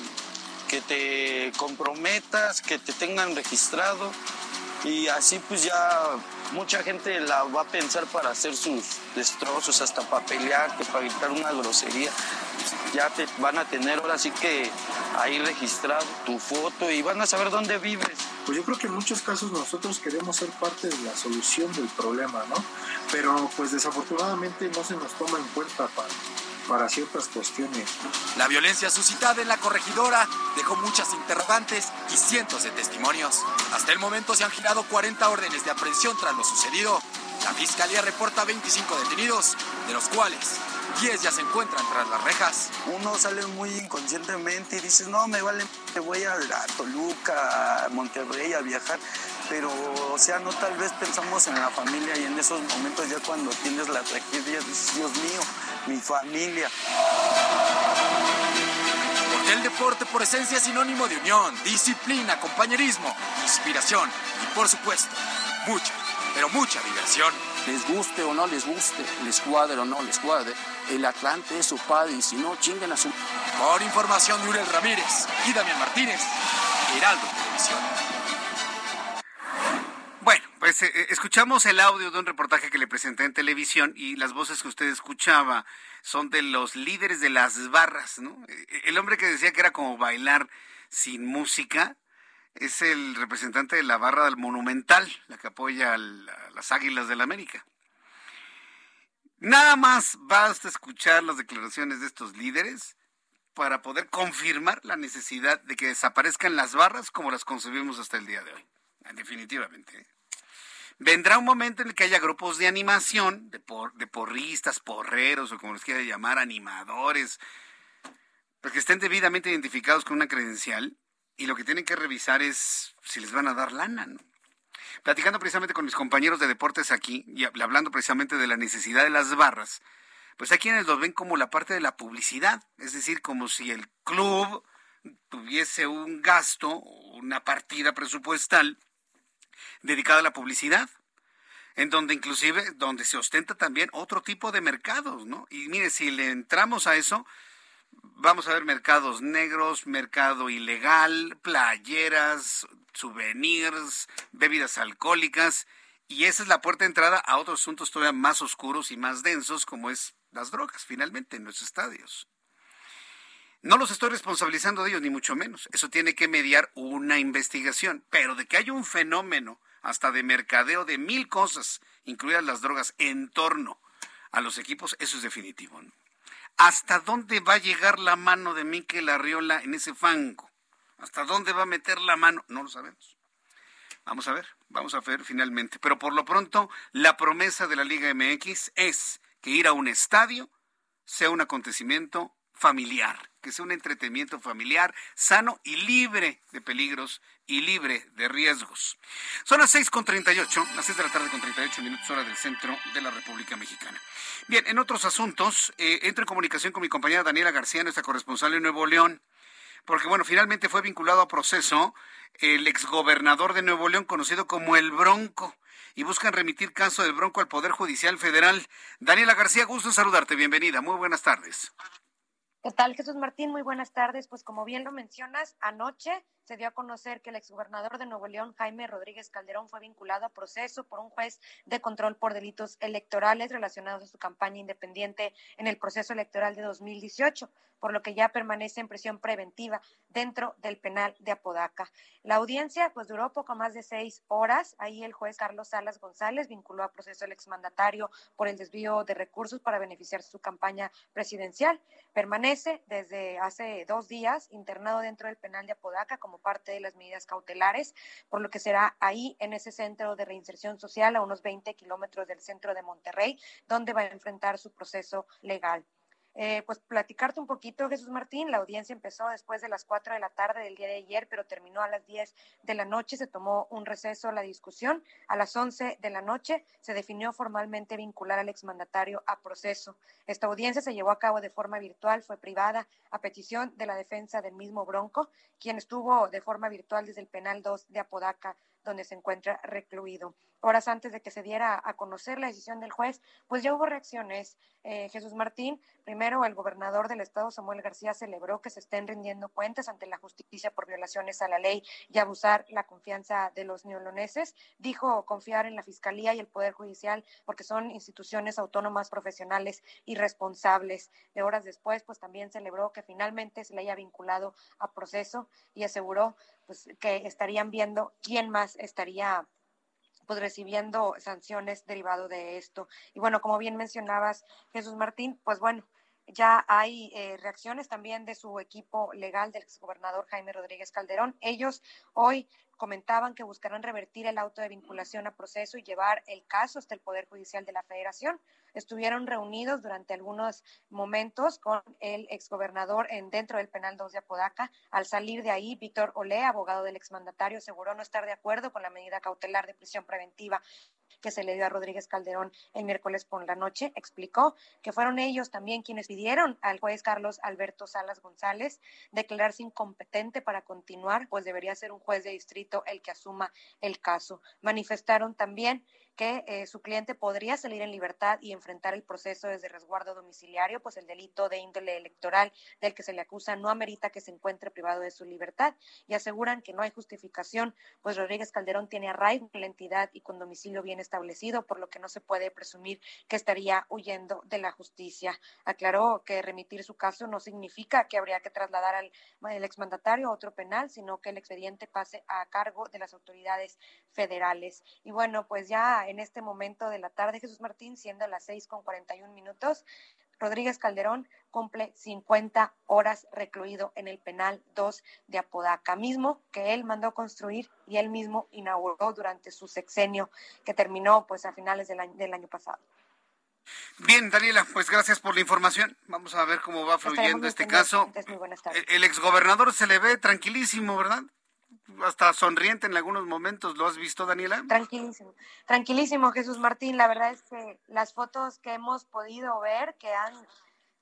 que te comprometas, que te tengan registrado y así pues ya mucha gente la va a pensar para hacer sus destrozos, hasta para pelearte, para gritar una grosería. Ya te van a tener ahora sí que ahí registrado tu foto y van a saber dónde vives. Pues yo creo que en muchos casos nosotros queremos ser parte de la solución del problema, ¿no? Pero pues desafortunadamente no se nos toma en cuenta para para ciertas cuestiones. La violencia suscitada en la corregidora dejó muchas interrogantes y cientos de testimonios. Hasta el momento se han girado 40 órdenes de aprehensión tras lo sucedido. La fiscalía reporta 25 detenidos, de los cuales 10 ya se encuentran tras las rejas. Uno sale muy inconscientemente y dice, no, me vale, voy a, a Toluca, a Monterrey a viajar. Pero, o sea, no tal vez pensamos en la familia y en esos momentos ya cuando tienes la tragedia, dices, Dios mío, mi familia. Porque el deporte por esencia es sinónimo de unión, disciplina, compañerismo, inspiración y por supuesto, mucha, pero mucha diversión. Les guste o no les guste, les cuadre o no les cuadre, el Atlante es su padre y si no, chinguen a su... Por información de Uriel Ramírez y Damián Martínez, Heraldo Televisión. Pues eh, eh, escuchamos el audio de un reportaje que le presenté en televisión y las voces que usted escuchaba son de los líderes de las barras, ¿no? Eh, el hombre que decía que era como bailar sin música es el representante de la barra del Monumental, la que apoya a las Águilas del la América. Nada más basta escuchar las declaraciones de estos líderes para poder confirmar la necesidad de que desaparezcan las barras como las concebimos hasta el día de hoy. Definitivamente. Vendrá un momento en el que haya grupos de animación, de, de porristas, porreros o como les quiera llamar, animadores, pues que estén debidamente identificados con una credencial y lo que tienen que revisar es si les van a dar lana. Platicando precisamente con mis compañeros de deportes aquí y hablando precisamente de la necesidad de las barras, pues hay quienes lo ven como la parte de la publicidad, es decir, como si el club tuviese un gasto, una partida presupuestal dedicada a la publicidad, en donde inclusive, donde se ostenta también otro tipo de mercados, ¿no? Y mire, si le entramos a eso, vamos a ver mercados negros, mercado ilegal, playeras, souvenirs, bebidas alcohólicas, y esa es la puerta de entrada a otros asuntos todavía más oscuros y más densos, como es las drogas, finalmente, en los estadios. No los estoy responsabilizando de ellos, ni mucho menos. Eso tiene que mediar una investigación. Pero de que hay un fenómeno hasta de mercadeo de mil cosas, incluidas las drogas, en torno a los equipos, eso es definitivo. ¿Hasta dónde va a llegar la mano de Miquel Arriola en ese fango? ¿Hasta dónde va a meter la mano? No lo sabemos. Vamos a ver, vamos a ver finalmente. Pero por lo pronto, la promesa de la Liga MX es que ir a un estadio sea un acontecimiento familiar, que sea un entretenimiento familiar sano y libre de peligros y libre de riesgos. Son las 6.38, las 6 de la tarde con 38 minutos hora del centro de la República Mexicana. Bien, en otros asuntos, eh, entro en comunicación con mi compañera Daniela García, nuestra corresponsal en Nuevo León, porque bueno, finalmente fue vinculado a proceso el exgobernador de Nuevo León, conocido como el Bronco, y buscan remitir caso del Bronco al Poder Judicial Federal. Daniela García, gusto en saludarte, bienvenida, muy buenas tardes. ¿Qué tal, Jesús Martín? Muy buenas tardes. Pues como bien lo mencionas, anoche se dio a conocer que el exgobernador de Nuevo León, Jaime Rodríguez Calderón, fue vinculado a proceso por un juez de control por delitos electorales relacionados a su campaña independiente en el proceso electoral de 2018, por lo que ya permanece en prisión preventiva dentro del penal de Apodaca. La audiencia pues duró poco más de seis horas. Ahí el juez Carlos Salas González vinculó a proceso al exmandatario por el desvío de recursos para beneficiar su campaña presidencial. Permanece desde hace dos días internado dentro del penal de Apodaca como parte de las medidas cautelares, por lo que será ahí en ese centro de reinserción social a unos 20 kilómetros del centro de Monterrey, donde va a enfrentar su proceso legal. Eh, pues platicarte un poquito, Jesús Martín. La audiencia empezó después de las 4 de la tarde del día de ayer, pero terminó a las 10 de la noche. Se tomó un receso la discusión. A las 11 de la noche se definió formalmente vincular al exmandatario a proceso. Esta audiencia se llevó a cabo de forma virtual, fue privada a petición de la defensa del mismo Bronco, quien estuvo de forma virtual desde el penal 2 de Apodaca donde se encuentra recluido. Horas antes de que se diera a conocer la decisión del juez, pues ya hubo reacciones. Eh, Jesús Martín, primero el gobernador del estado, Samuel García, celebró que se estén rindiendo cuentas ante la justicia por violaciones a la ley y abusar la confianza de los neoloneses. Dijo confiar en la Fiscalía y el Poder Judicial porque son instituciones autónomas, profesionales y responsables. De horas después, pues también celebró que finalmente se le haya vinculado a proceso y aseguró pues que estarían viendo quién más estaría pues recibiendo sanciones derivado de esto. Y bueno, como bien mencionabas, Jesús Martín, pues bueno, ya hay eh, reacciones también de su equipo legal del exgobernador Jaime Rodríguez Calderón. Ellos hoy comentaban que buscarán revertir el auto de vinculación a proceso y llevar el caso hasta el Poder Judicial de la Federación estuvieron reunidos durante algunos momentos con el exgobernador en, dentro del penal 2 de Apodaca. Al salir de ahí, Víctor Olé, abogado del exmandatario, aseguró no estar de acuerdo con la medida cautelar de prisión preventiva que se le dio a Rodríguez Calderón el miércoles por la noche, explicó que fueron ellos también quienes pidieron al juez Carlos Alberto Salas González declararse incompetente para continuar, pues debería ser un juez de distrito el que asuma el caso. Manifestaron también que eh, su cliente podría salir en libertad y enfrentar el proceso desde resguardo domiciliario, pues el delito de índole electoral del que se le acusa no amerita que se encuentre privado de su libertad y aseguran que no hay justificación, pues Rodríguez Calderón tiene arraigo en la entidad y con domicilio bien establecido, por lo que no se puede presumir que estaría huyendo de la justicia. Aclaró que remitir su caso no significa que habría que trasladar al el exmandatario a otro penal, sino que el expediente pase a cargo de las autoridades federales. Y bueno, pues ya en este momento de la tarde, Jesús Martín, siendo las seis con un minutos. Rodríguez Calderón cumple 50 horas recluido en el penal 2 de Apodaca, mismo que él mandó construir y él mismo inauguró durante su sexenio que terminó pues a finales del año, del año pasado. Bien, Daniela, pues gracias por la información. Vamos a ver cómo va fluyendo este caso. El, el exgobernador se le ve tranquilísimo, ¿verdad? Hasta sonriente en algunos momentos. ¿Lo has visto, Daniela? Tranquilísimo, tranquilísimo, Jesús Martín. La verdad es que las fotos que hemos podido ver, que han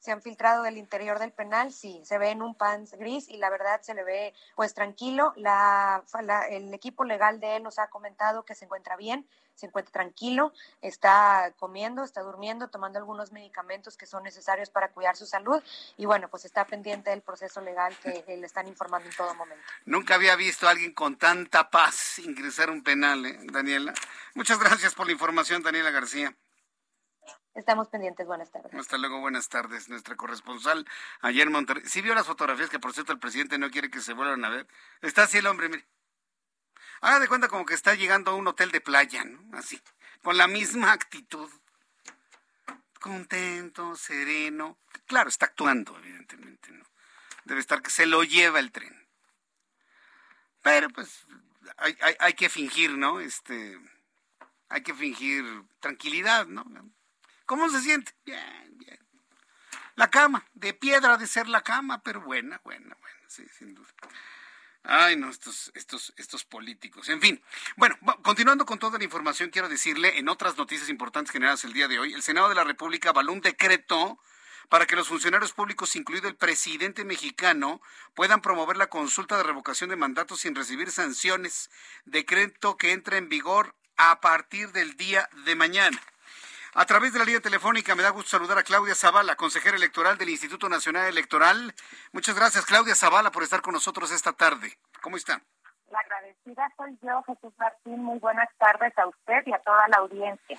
se han filtrado del interior del penal, sí, se ve en un pants gris y la verdad se le ve pues tranquilo. La, el equipo legal de él nos ha comentado que se encuentra bien, se encuentra tranquilo, está comiendo, está durmiendo, tomando algunos medicamentos que son necesarios para cuidar su salud y bueno, pues está pendiente del proceso legal que le están informando en todo momento. Nunca había visto a alguien con tanta paz ingresar un penal, ¿eh, Daniela. Muchas gracias por la información, Daniela García. Estamos pendientes. Buenas tardes. Hasta luego. Buenas tardes. Nuestra corresponsal ayer en Monterrey. ¿Sí vio las fotografías que, por cierto, el presidente no quiere que se vuelvan a ver? Está así el hombre, mire. Haga de cuenta como que está llegando a un hotel de playa, ¿no? Así. Con la misma actitud. Contento, sereno. Claro, está actuando, evidentemente, ¿no? Debe estar que se lo lleva el tren. Pero, pues, hay, hay, hay que fingir, ¿no? Este, hay que fingir tranquilidad, ¿no? ¿Cómo se siente? Bien, bien. La cama, de piedra de ser la cama, pero buena, buena, buena, sí, sin duda. Ay, no, estos, estos, estos políticos. En fin, bueno, continuando con toda la información, quiero decirle, en otras noticias importantes generadas el día de hoy, el Senado de la República avaló un decreto para que los funcionarios públicos, incluido el presidente mexicano, puedan promover la consulta de revocación de mandatos sin recibir sanciones. Decreto que entra en vigor a partir del día de mañana. A través de la línea telefónica me da gusto saludar a Claudia Zavala, consejera electoral del Instituto Nacional Electoral. Muchas gracias, Claudia Zavala, por estar con nosotros esta tarde. ¿Cómo está? La agradecida soy yo, Jesús Martín. Muy buenas tardes a usted y a toda la audiencia.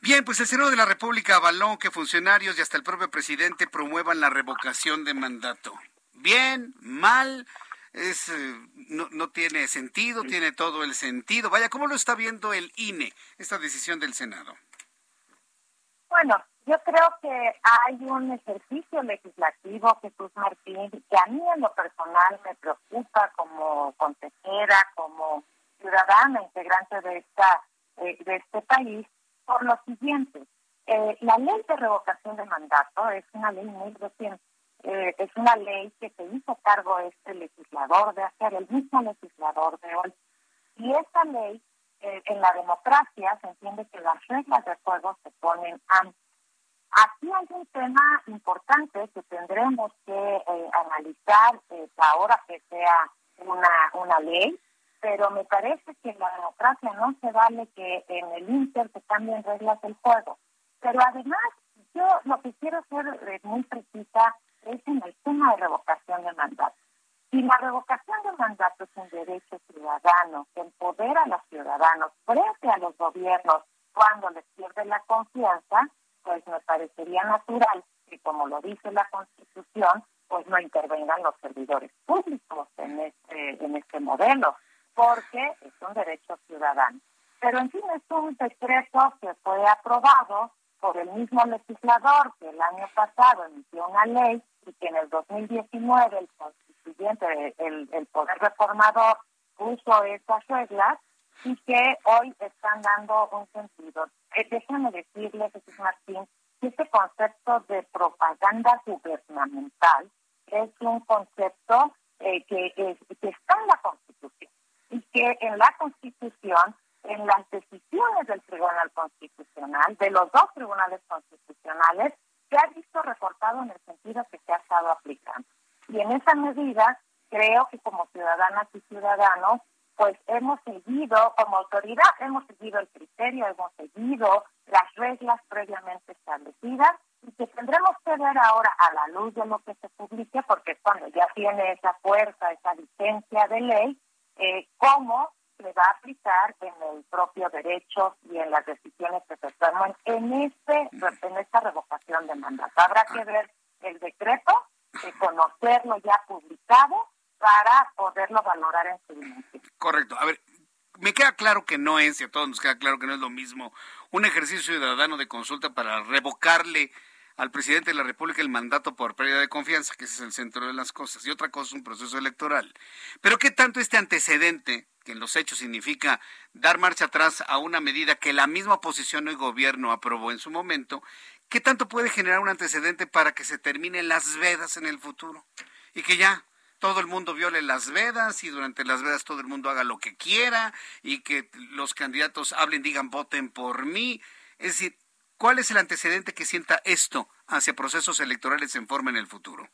Bien, pues el Senado de la República avaló que funcionarios y hasta el propio presidente promuevan la revocación de mandato. Bien, mal, es, eh, no, no tiene sentido, tiene todo el sentido. Vaya, ¿cómo lo está viendo el INE, esta decisión del Senado? Bueno, yo creo que hay un ejercicio legislativo, Jesús Martín, que a mí en lo personal me preocupa como consejera, como ciudadana integrante de esta eh, de este país, por lo siguiente. Eh, la ley de revocación de mandato es una ley muy reciente. Eh, es una ley que se hizo cargo este legislador de hacer, el mismo legislador de hoy. Y esta ley eh, en la democracia se entiende que las reglas de juego se ponen antes. Aquí hay un tema importante que tendremos que eh, analizar eh, ahora que sea una, una ley, pero me parece que en la democracia no se vale que en el Inter se cambien reglas del juego. Pero además, yo lo que quiero ser muy precisa es en el tema de revocación de mandato. Si la revocación de mandato es un derecho ciudadano que empodera a los ciudadanos frente a los gobiernos cuando les pierde la confianza, pues me parecería natural que, como lo dice la Constitución, pues no intervengan los servidores públicos en este, en este modelo, porque es un derecho ciudadano. Pero en fin, es un decreto que fue aprobado por el mismo legislador que el año pasado emitió una ley y que en el 2019 el el, Poder Reformador puso esas reglas y que hoy están dando un sentido. Eh, déjame decirle, Jesús Martín, que este concepto de propaganda gubernamental es un concepto eh, que, que está en la Constitución y que en la Constitución, en las decisiones del Tribunal Constitucional, de los dos tribunales constitucionales, se ha visto reportado en el sentido que se ha estado aplicando. Y en esa medida, creo que como ciudadanas y ciudadanos, pues hemos seguido, como autoridad, hemos seguido el criterio, hemos seguido las reglas previamente establecidas y que tendremos que ver ahora a la luz de lo que se publique, porque cuando ya tiene esa fuerza, esa licencia de ley, eh, cómo se va a aplicar en el propio derecho y en las decisiones que se toman en este en esta revocación de mandato. Habrá que ver el decreto conocerlo ya publicado para poderlo valorar en su. Correcto. A ver, me queda claro que no es, y a todos nos queda claro que no es lo mismo, un ejercicio ciudadano de consulta para revocarle al presidente de la República el mandato por pérdida de confianza, que ese es el centro de las cosas, y otra cosa es un proceso electoral. Pero ¿qué tanto este antecedente, que en los hechos significa dar marcha atrás a una medida que la misma oposición y gobierno aprobó en su momento, ¿qué tanto puede generar un antecedente para que se terminen las vedas en el futuro? Y que ya todo el mundo viole las vedas y durante las vedas todo el mundo haga lo que quiera y que los candidatos hablen, digan, voten por mí. Es decir, ¿cuál es el antecedente que sienta esto hacia procesos electorales en forma en el futuro?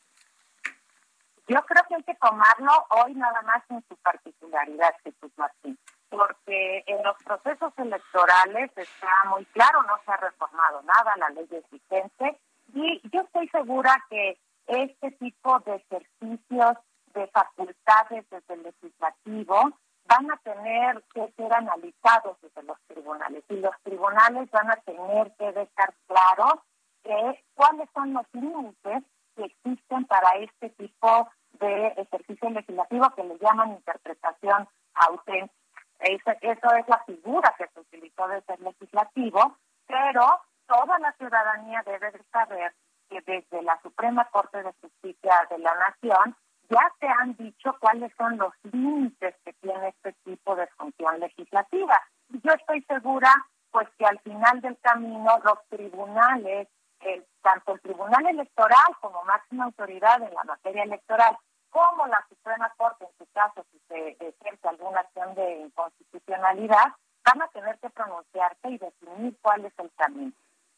Yo creo que hay que tomarlo hoy nada más en su particularidad, Jesús Martín porque en los procesos electorales está muy claro, no se ha reformado nada, la ley es vigente, y yo estoy segura que este tipo de ejercicios de facultades desde el legislativo van a tener que ser analizados desde los tribunales y los tribunales van a tener que dejar claro que cuáles son los límites que existen para este tipo de ejercicio legislativo que le llaman interpretación auténtica. Eso, es la figura que se utilizó desde el legislativo, pero toda la ciudadanía debe de saber que desde la Suprema Corte de Justicia de la Nación ya se han dicho cuáles son los límites que tiene este tipo de función legislativa. Y yo estoy segura, pues que al final del camino los tribunales, eh, tanto el Tribunal Electoral como máxima autoridad en la materia electoral, como la Suprema Corte, en su caso, si se ejerce alguna acción de inconstitucionalidad, van a tener que pronunciarse y definir cuál es el camino.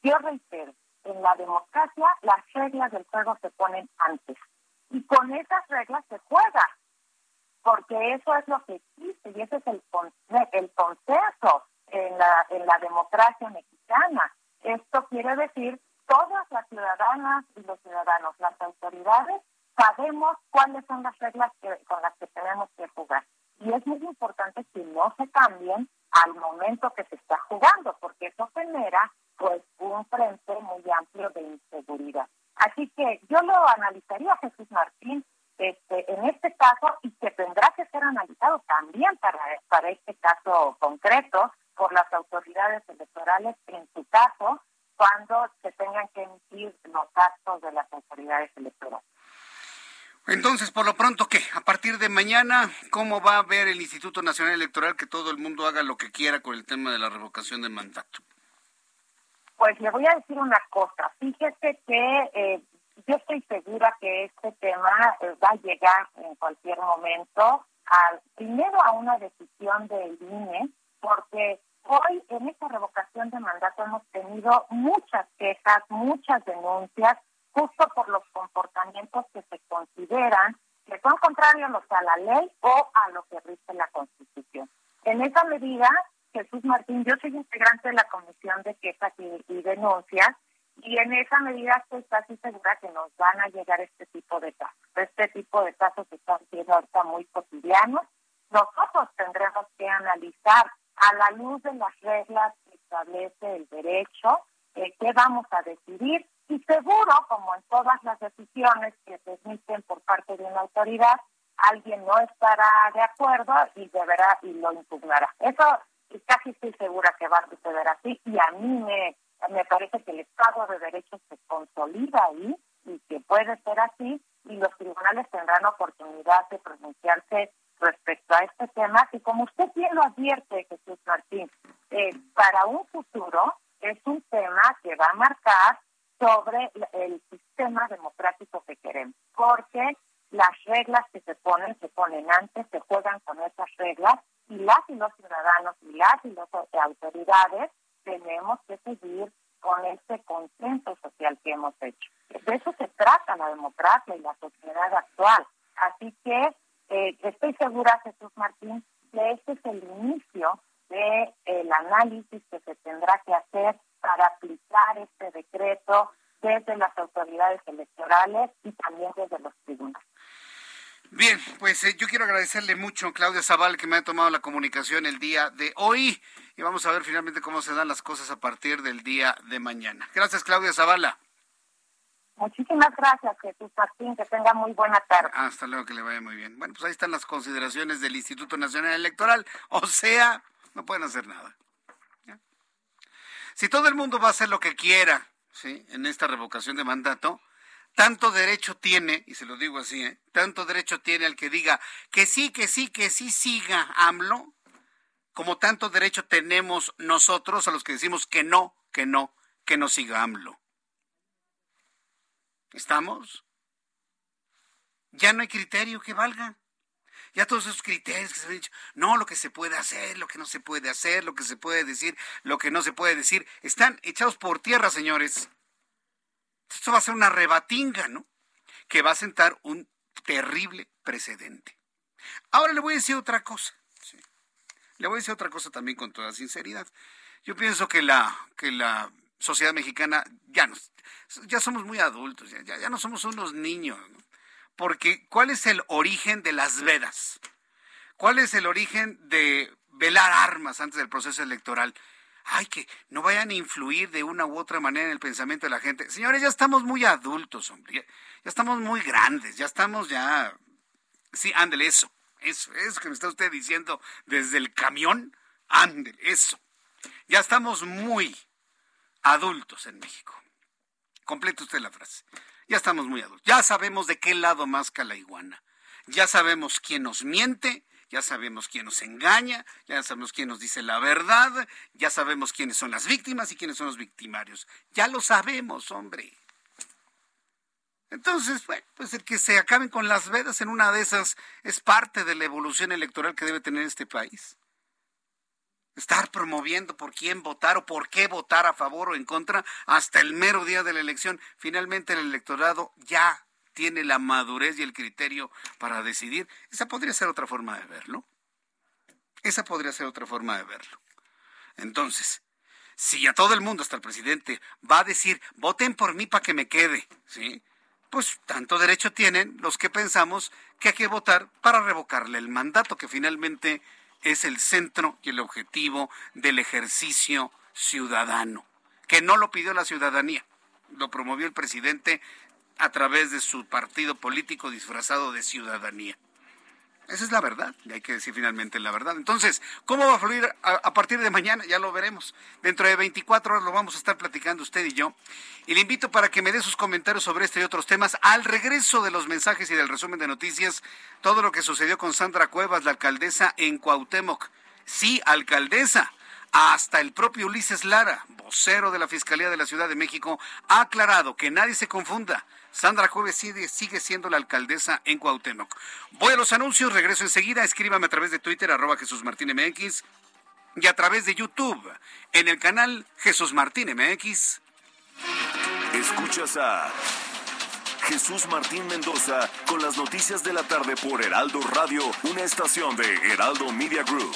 Yo reitero, en la democracia las reglas del juego se ponen antes y con esas reglas se juega, porque eso es lo que existe y ese es el, el consenso en la, en la democracia mexicana. Esto quiere decir todas las ciudadanas y los ciudadanos, las autoridades, sabemos cuáles son las reglas con las que tenemos que jugar. Y es muy importante que no se cambien al momento que se está jugando, porque eso genera pues un frente muy amplio de inseguridad. Así que yo lo analizaría, Jesús Martín, este, en este caso y que tendrá que ser analizado también para, para este caso concreto por las autoridades electorales, en su caso, cuando se tengan que emitir los actos de las autoridades electorales. Entonces, por lo pronto, ¿qué? A partir de mañana, ¿cómo va a ver el Instituto Nacional Electoral que todo el mundo haga lo que quiera con el tema de la revocación de mandato? Pues le voy a decir una cosa. Fíjese que eh, yo estoy segura que este tema eh, va a llegar en cualquier momento, al, primero a una decisión del INE, porque hoy en esta revocación de mandato hemos tenido muchas quejas, muchas denuncias justo por los comportamientos que se consideran que son contrarios a la ley o a lo que rige la Constitución. En esa medida, Jesús Martín, yo soy integrante de la Comisión de Quejas y, Denuncias y en esa medida estoy casi segura que nos van a llegar este tipo de casos. Este tipo de casos están siendo ahorita muy cotidianos. Nosotros tendremos que analizar a la luz de las reglas que establece el derecho eh, qué vamos a decidir y seguro, como en todas las decisiones que se emiten por parte de una autoridad, alguien no estará de acuerdo y deberá y lo impugnará. Eso casi estoy segura que va a suceder así y a mí me, me parece que el Estado de Derecho se consolida ahí y que puede ser así y los tribunales tendrán oportunidad de pronunciarse respecto a este tema y como usted bien lo advierte, Jesús Martín, eh, para un futuro es un tema que va a marcar sobre el sistema democrático que queremos, porque las reglas que se ponen, se ponen antes, se juegan con esas reglas y las y los ciudadanos y las y las autoridades tenemos que seguir con este consenso social que hemos hecho. De eso se trata la democracia y la sociedad actual. Así que eh, estoy segura, Jesús Martín, que este es el inicio el análisis que se tendrá que hacer para aplicar este decreto desde las autoridades electorales y también desde los tribunales. Bien, pues eh, yo quiero agradecerle mucho a Claudia Zaval que me ha tomado la comunicación el día de hoy y vamos a ver finalmente cómo se dan las cosas a partir del día de mañana. Gracias, Claudia Zavala. Muchísimas gracias, Jesús Martín. Que tenga muy buena tarde. Hasta luego, que le vaya muy bien. Bueno, pues ahí están las consideraciones del Instituto Nacional Electoral. O sea, no pueden hacer nada. Si todo el mundo va a hacer lo que quiera ¿sí? en esta revocación de mandato, tanto derecho tiene, y se lo digo así, ¿eh? tanto derecho tiene al que diga que sí, que sí, que sí siga AMLO, como tanto derecho tenemos nosotros a los que decimos que no, que no, que no siga AMLO. ¿Estamos? Ya no hay criterio que valga ya todos esos criterios que se han dicho, no, lo que se puede hacer, lo que no se puede hacer, lo que se puede decir, lo que no se puede decir, están echados por tierra, señores. Esto va a ser una rebatinga, ¿no? Que va a sentar un terrible precedente. Ahora le voy a decir otra cosa. Le voy a decir otra cosa también con toda sinceridad. Yo pienso que la, que la sociedad mexicana ya, nos, ya somos muy adultos, ya, ya no somos unos niños. ¿no? Porque ¿cuál es el origen de las vedas? ¿Cuál es el origen de velar armas antes del proceso electoral? Ay, que no vayan a influir de una u otra manera en el pensamiento de la gente. Señores, ya estamos muy adultos, hombre. Ya estamos muy grandes, ya estamos ya... Sí, ándele, eso. Eso, eso que me está usted diciendo desde el camión. Ándele, eso. Ya estamos muy adultos en México. Complete usted la frase. Ya estamos muy adultos. Ya sabemos de qué lado masca la iguana. ya sabemos quién nos miente, ya sabemos quién nos engaña, ya sabemos quién nos dice la verdad, ya sabemos quiénes son las víctimas y quiénes son los victimarios. Ya lo sabemos, hombre. Entonces, bueno, pues el que se acaben con las vedas en una de esas es parte de la evolución electoral que debe tener este país. Estar promoviendo por quién votar o por qué votar a favor o en contra hasta el mero día de la elección. Finalmente el electorado ya tiene la madurez y el criterio para decidir. Esa podría ser otra forma de verlo. Esa podría ser otra forma de verlo. Entonces, si a todo el mundo, hasta el presidente, va a decir, voten por mí para que me quede, ¿sí? pues tanto derecho tienen los que pensamos que hay que votar para revocarle el mandato, que finalmente es el centro y el objetivo del ejercicio ciudadano, que no lo pidió la ciudadanía, lo promovió el presidente a través de su partido político disfrazado de ciudadanía. Esa es la verdad, y hay que decir finalmente la verdad. Entonces, ¿cómo va a fluir a, partir de mañana? Ya lo veremos. Dentro de 24 horas lo vamos a estar platicando usted y yo. Y le invito para que me dé sus comentarios sobre este y otros temas al regreso de los mensajes y del resumen de noticias, todo lo que sucedió con Sandra Cuevas, la alcaldesa en Cuauhtémoc. Sí, alcaldesa. Hasta el propio Ulises Lara, vocero de la Fiscalía de la Ciudad de México, ha aclarado que nadie se confunda. Sandra sigue, sigue siendo la alcaldesa en Cuauhtémoc. Voy a los anuncios, regreso enseguida. Escríbame a través de Twitter, arroba Jesús Martín MX, y a través de YouTube, en el canal Jesús Martín MX. Escuchas a Jesús Martín Mendoza con las noticias de la tarde por Heraldo Radio, una estación de Heraldo Media Group.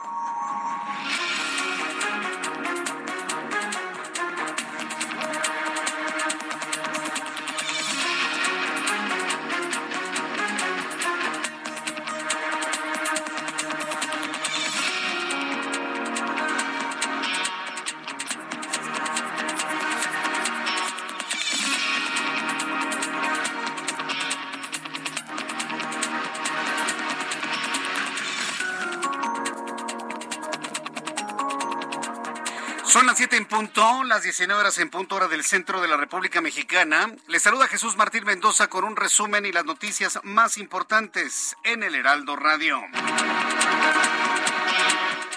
Punto, las 19 horas en punto hora del centro de la República Mexicana. Le saluda Jesús Martín Mendoza con un resumen y las noticias más importantes en el Heraldo Radio.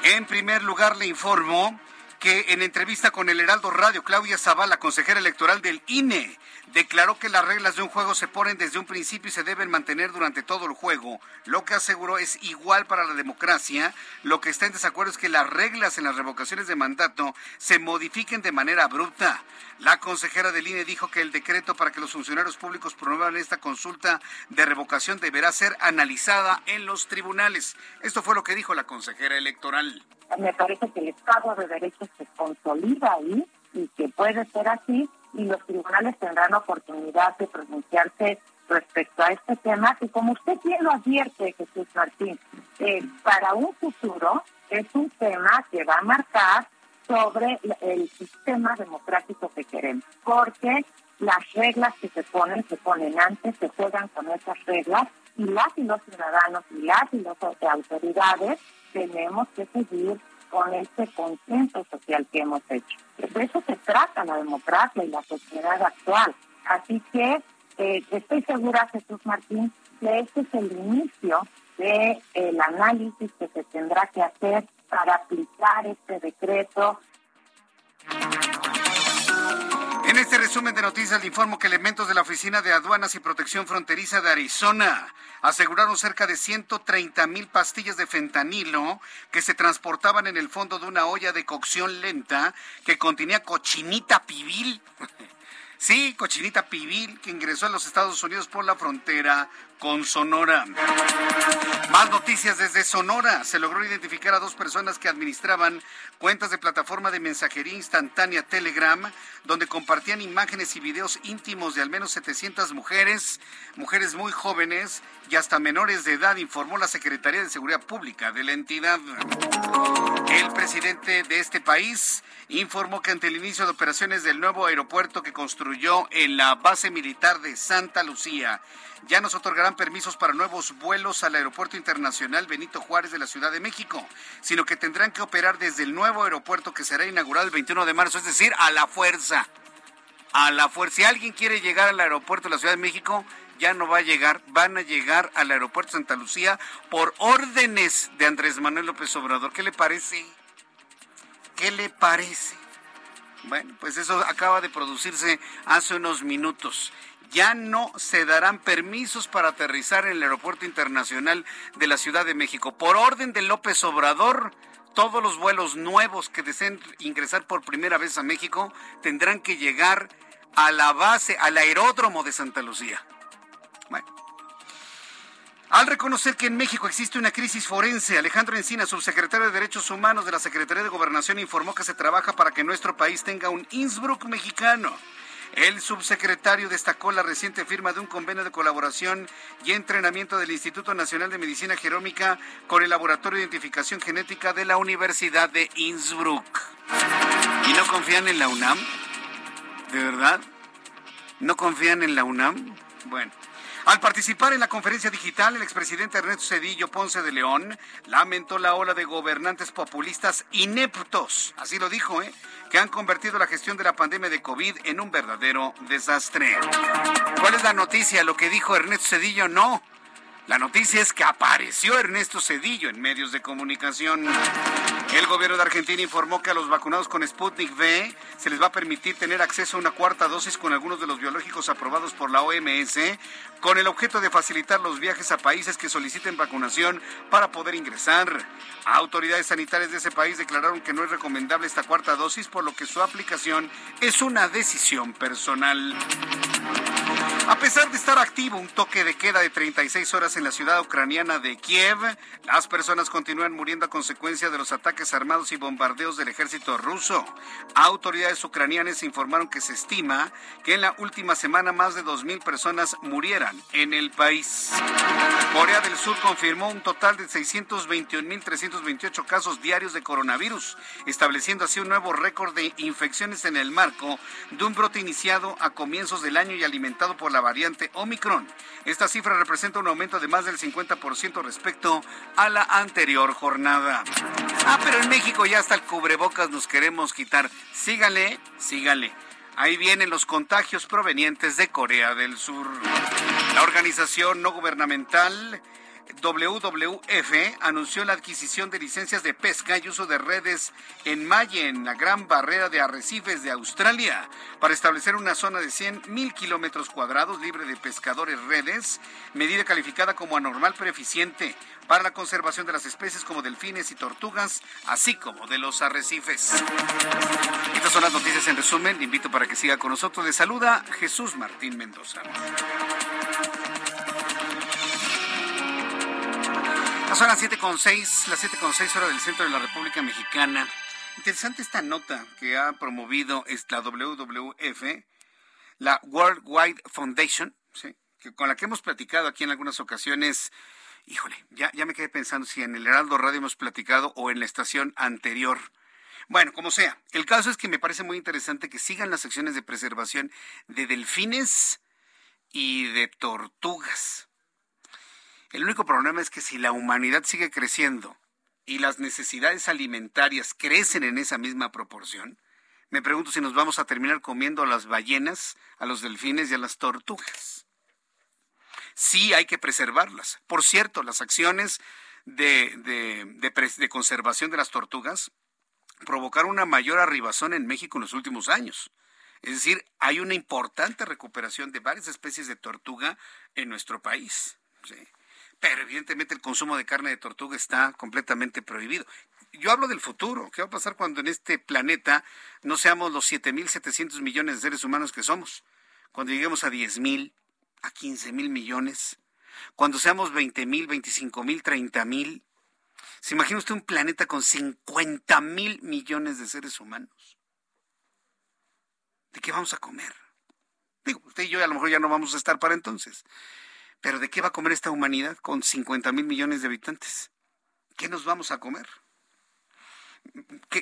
En primer lugar, le informo que en entrevista con el Heraldo Radio, Claudia Zavala, consejera electoral del INE, declaró que las reglas de un juego se ponen desde un principio y se deben mantener durante todo el juego. Lo que aseguró es igual para la democracia. Lo que está en desacuerdo es que las reglas en las revocaciones de mandato se modifiquen de manera abrupta. La consejera del INE dijo que el decreto para que los funcionarios públicos promuevan esta consulta de revocación deberá ser analizada en los tribunales. Esto fue lo que dijo la consejera electoral. Me parece que el Estado de Derecho se consolida ahí y que puede ser así y los tribunales tendrán oportunidad de pronunciarse respecto a este tema que como usted bien lo advierte, Jesús Martín, eh, para un futuro es un tema que va a marcar sobre el sistema democrático que queremos, porque las reglas que se ponen, se ponen antes, se juegan con esas reglas y las y los ciudadanos y las y las autoridades tenemos que seguir con este consenso social que hemos hecho. De eso se trata la democracia y la sociedad actual. Así que eh, estoy segura, Jesús Martín, que este es el inicio del el análisis que se tendrá que hacer para aplicar este decreto en este resumen de noticias le informo que elementos de la Oficina de Aduanas y Protección Fronteriza de Arizona aseguraron cerca de 130 mil pastillas de fentanilo que se transportaban en el fondo de una olla de cocción lenta que contenía cochinita pibil. Sí, cochinita pibil que ingresó a los Estados Unidos por la frontera con Sonora. Más noticias desde Sonora. Se logró identificar a dos personas que administraban cuentas de plataforma de mensajería instantánea Telegram, donde compartían imágenes y videos íntimos de al menos 700 mujeres, mujeres muy jóvenes y hasta menores de edad, informó la Secretaría de Seguridad Pública de la entidad. El presidente de este país informó que ante el inicio de operaciones del nuevo aeropuerto que construyó en la base militar de Santa Lucía, ya nos otorgarán permisos para nuevos vuelos al Aeropuerto Internacional Benito Juárez de la Ciudad de México, sino que tendrán que operar desde el nuevo aeropuerto que será inaugurado el 21 de marzo, es decir, a la fuerza. A la fuerza. Si alguien quiere llegar al aeropuerto de la Ciudad de México, ya no va a llegar, van a llegar al aeropuerto Santa Lucía por órdenes de Andrés Manuel López Obrador. ¿Qué le parece? ¿Qué le parece? Bueno, pues eso acaba de producirse hace unos minutos. Ya no se darán permisos para aterrizar en el Aeropuerto Internacional de la Ciudad de México. Por orden de López Obrador, todos los vuelos nuevos que deseen ingresar por primera vez a México tendrán que llegar a la base, al aeródromo de Santa Lucía. Bueno. Al reconocer que en México existe una crisis forense, Alejandro Encina, subsecretario de Derechos Humanos de la Secretaría de Gobernación, informó que se trabaja para que nuestro país tenga un Innsbruck mexicano. El subsecretario destacó la reciente firma de un convenio de colaboración y entrenamiento del Instituto Nacional de Medicina Jerómica con el Laboratorio de Identificación Genética de la Universidad de Innsbruck. ¿Y no confían en la UNAM? ¿De verdad? ¿No confían en la UNAM? Bueno. Al participar en la conferencia digital, el expresidente Ernesto Cedillo Ponce de León lamentó la ola de gobernantes populistas ineptos, así lo dijo, ¿eh? que han convertido la gestión de la pandemia de COVID en un verdadero desastre. ¿Cuál es la noticia? ¿Lo que dijo Ernesto Cedillo? No. La noticia es que apareció Ernesto Cedillo en medios de comunicación. El gobierno de Argentina informó que a los vacunados con Sputnik V se les va a permitir tener acceso a una cuarta dosis con algunos de los biológicos aprobados por la OMS, con el objeto de facilitar los viajes a países que soliciten vacunación para poder ingresar. Autoridades sanitarias de ese país declararon que no es recomendable esta cuarta dosis, por lo que su aplicación es una decisión personal. A pesar de estar activo un toque de queda de 36 horas en la ciudad ucraniana de Kiev, las personas continúan muriendo a consecuencia de los ataques armados y bombardeos del ejército ruso. Autoridades ucranianas informaron que se estima que en la última semana más de 2.000 personas murieran en el país. Corea del Sur confirmó un total de 621.328 casos diarios de coronavirus, estableciendo así un nuevo récord de infecciones en el marco de un brote iniciado a comienzos del año y alimentado por la variante Omicron. Esta cifra representa un aumento de más del 50% respecto a la anterior jornada. Ah, pero en México ya hasta el cubrebocas nos queremos quitar. Sígale, sígale. Ahí vienen los contagios provenientes de Corea del Sur. La organización no gubernamental WWF anunció la adquisición de licencias de pesca y uso de redes en Maye, en la Gran Barrera de Arrecifes de Australia, para establecer una zona de 100 mil kilómetros cuadrados libre de pescadores redes, medida calificada como anormal pero eficiente para la conservación de las especies como delfines y tortugas, así como de los arrecifes. Estas son las noticias en resumen. Le invito para que siga con nosotros. Le saluda Jesús Martín Mendoza. Son las 7.6, las 7.6 horas del centro de la República Mexicana. Interesante esta nota que ha promovido la WWF, la World Wide Foundation, que con la que hemos platicado aquí en algunas ocasiones. Híjole, ya, ya me quedé pensando si en el Heraldo Radio hemos platicado o en la estación anterior. Bueno, como sea, el caso es que me parece muy interesante que sigan las acciones de preservación de delfines y de tortugas. El único problema es que si la humanidad sigue creciendo y las necesidades alimentarias crecen en esa misma proporción, me pregunto si nos vamos a terminar comiendo a las ballenas, a los delfines y a las tortugas. Sí hay que preservarlas. Por cierto, las acciones de, conservación de las tortugas provocaron una mayor arribazón en México en los últimos años. Es decir, hay una importante recuperación de varias especies de tortuga en nuestro país. ¿sí? Pero evidentemente el consumo de carne de tortuga está completamente prohibido. Yo hablo del futuro. ¿Qué va a pasar cuando en este planeta no seamos los 7.700 millones de seres humanos que somos? Cuando lleguemos a 10.000, a 15.000 millones. Cuando seamos 20 mil, 25 mil, 30 mil. ¿Se imagina usted un planeta con 50 mil millones de seres humanos? ¿De qué vamos a comer? Digo, usted y yo a lo mejor ya no vamos a estar para entonces. Pero ¿de qué va a comer esta humanidad con 50 mil millones de habitantes? ¿Qué nos vamos a comer?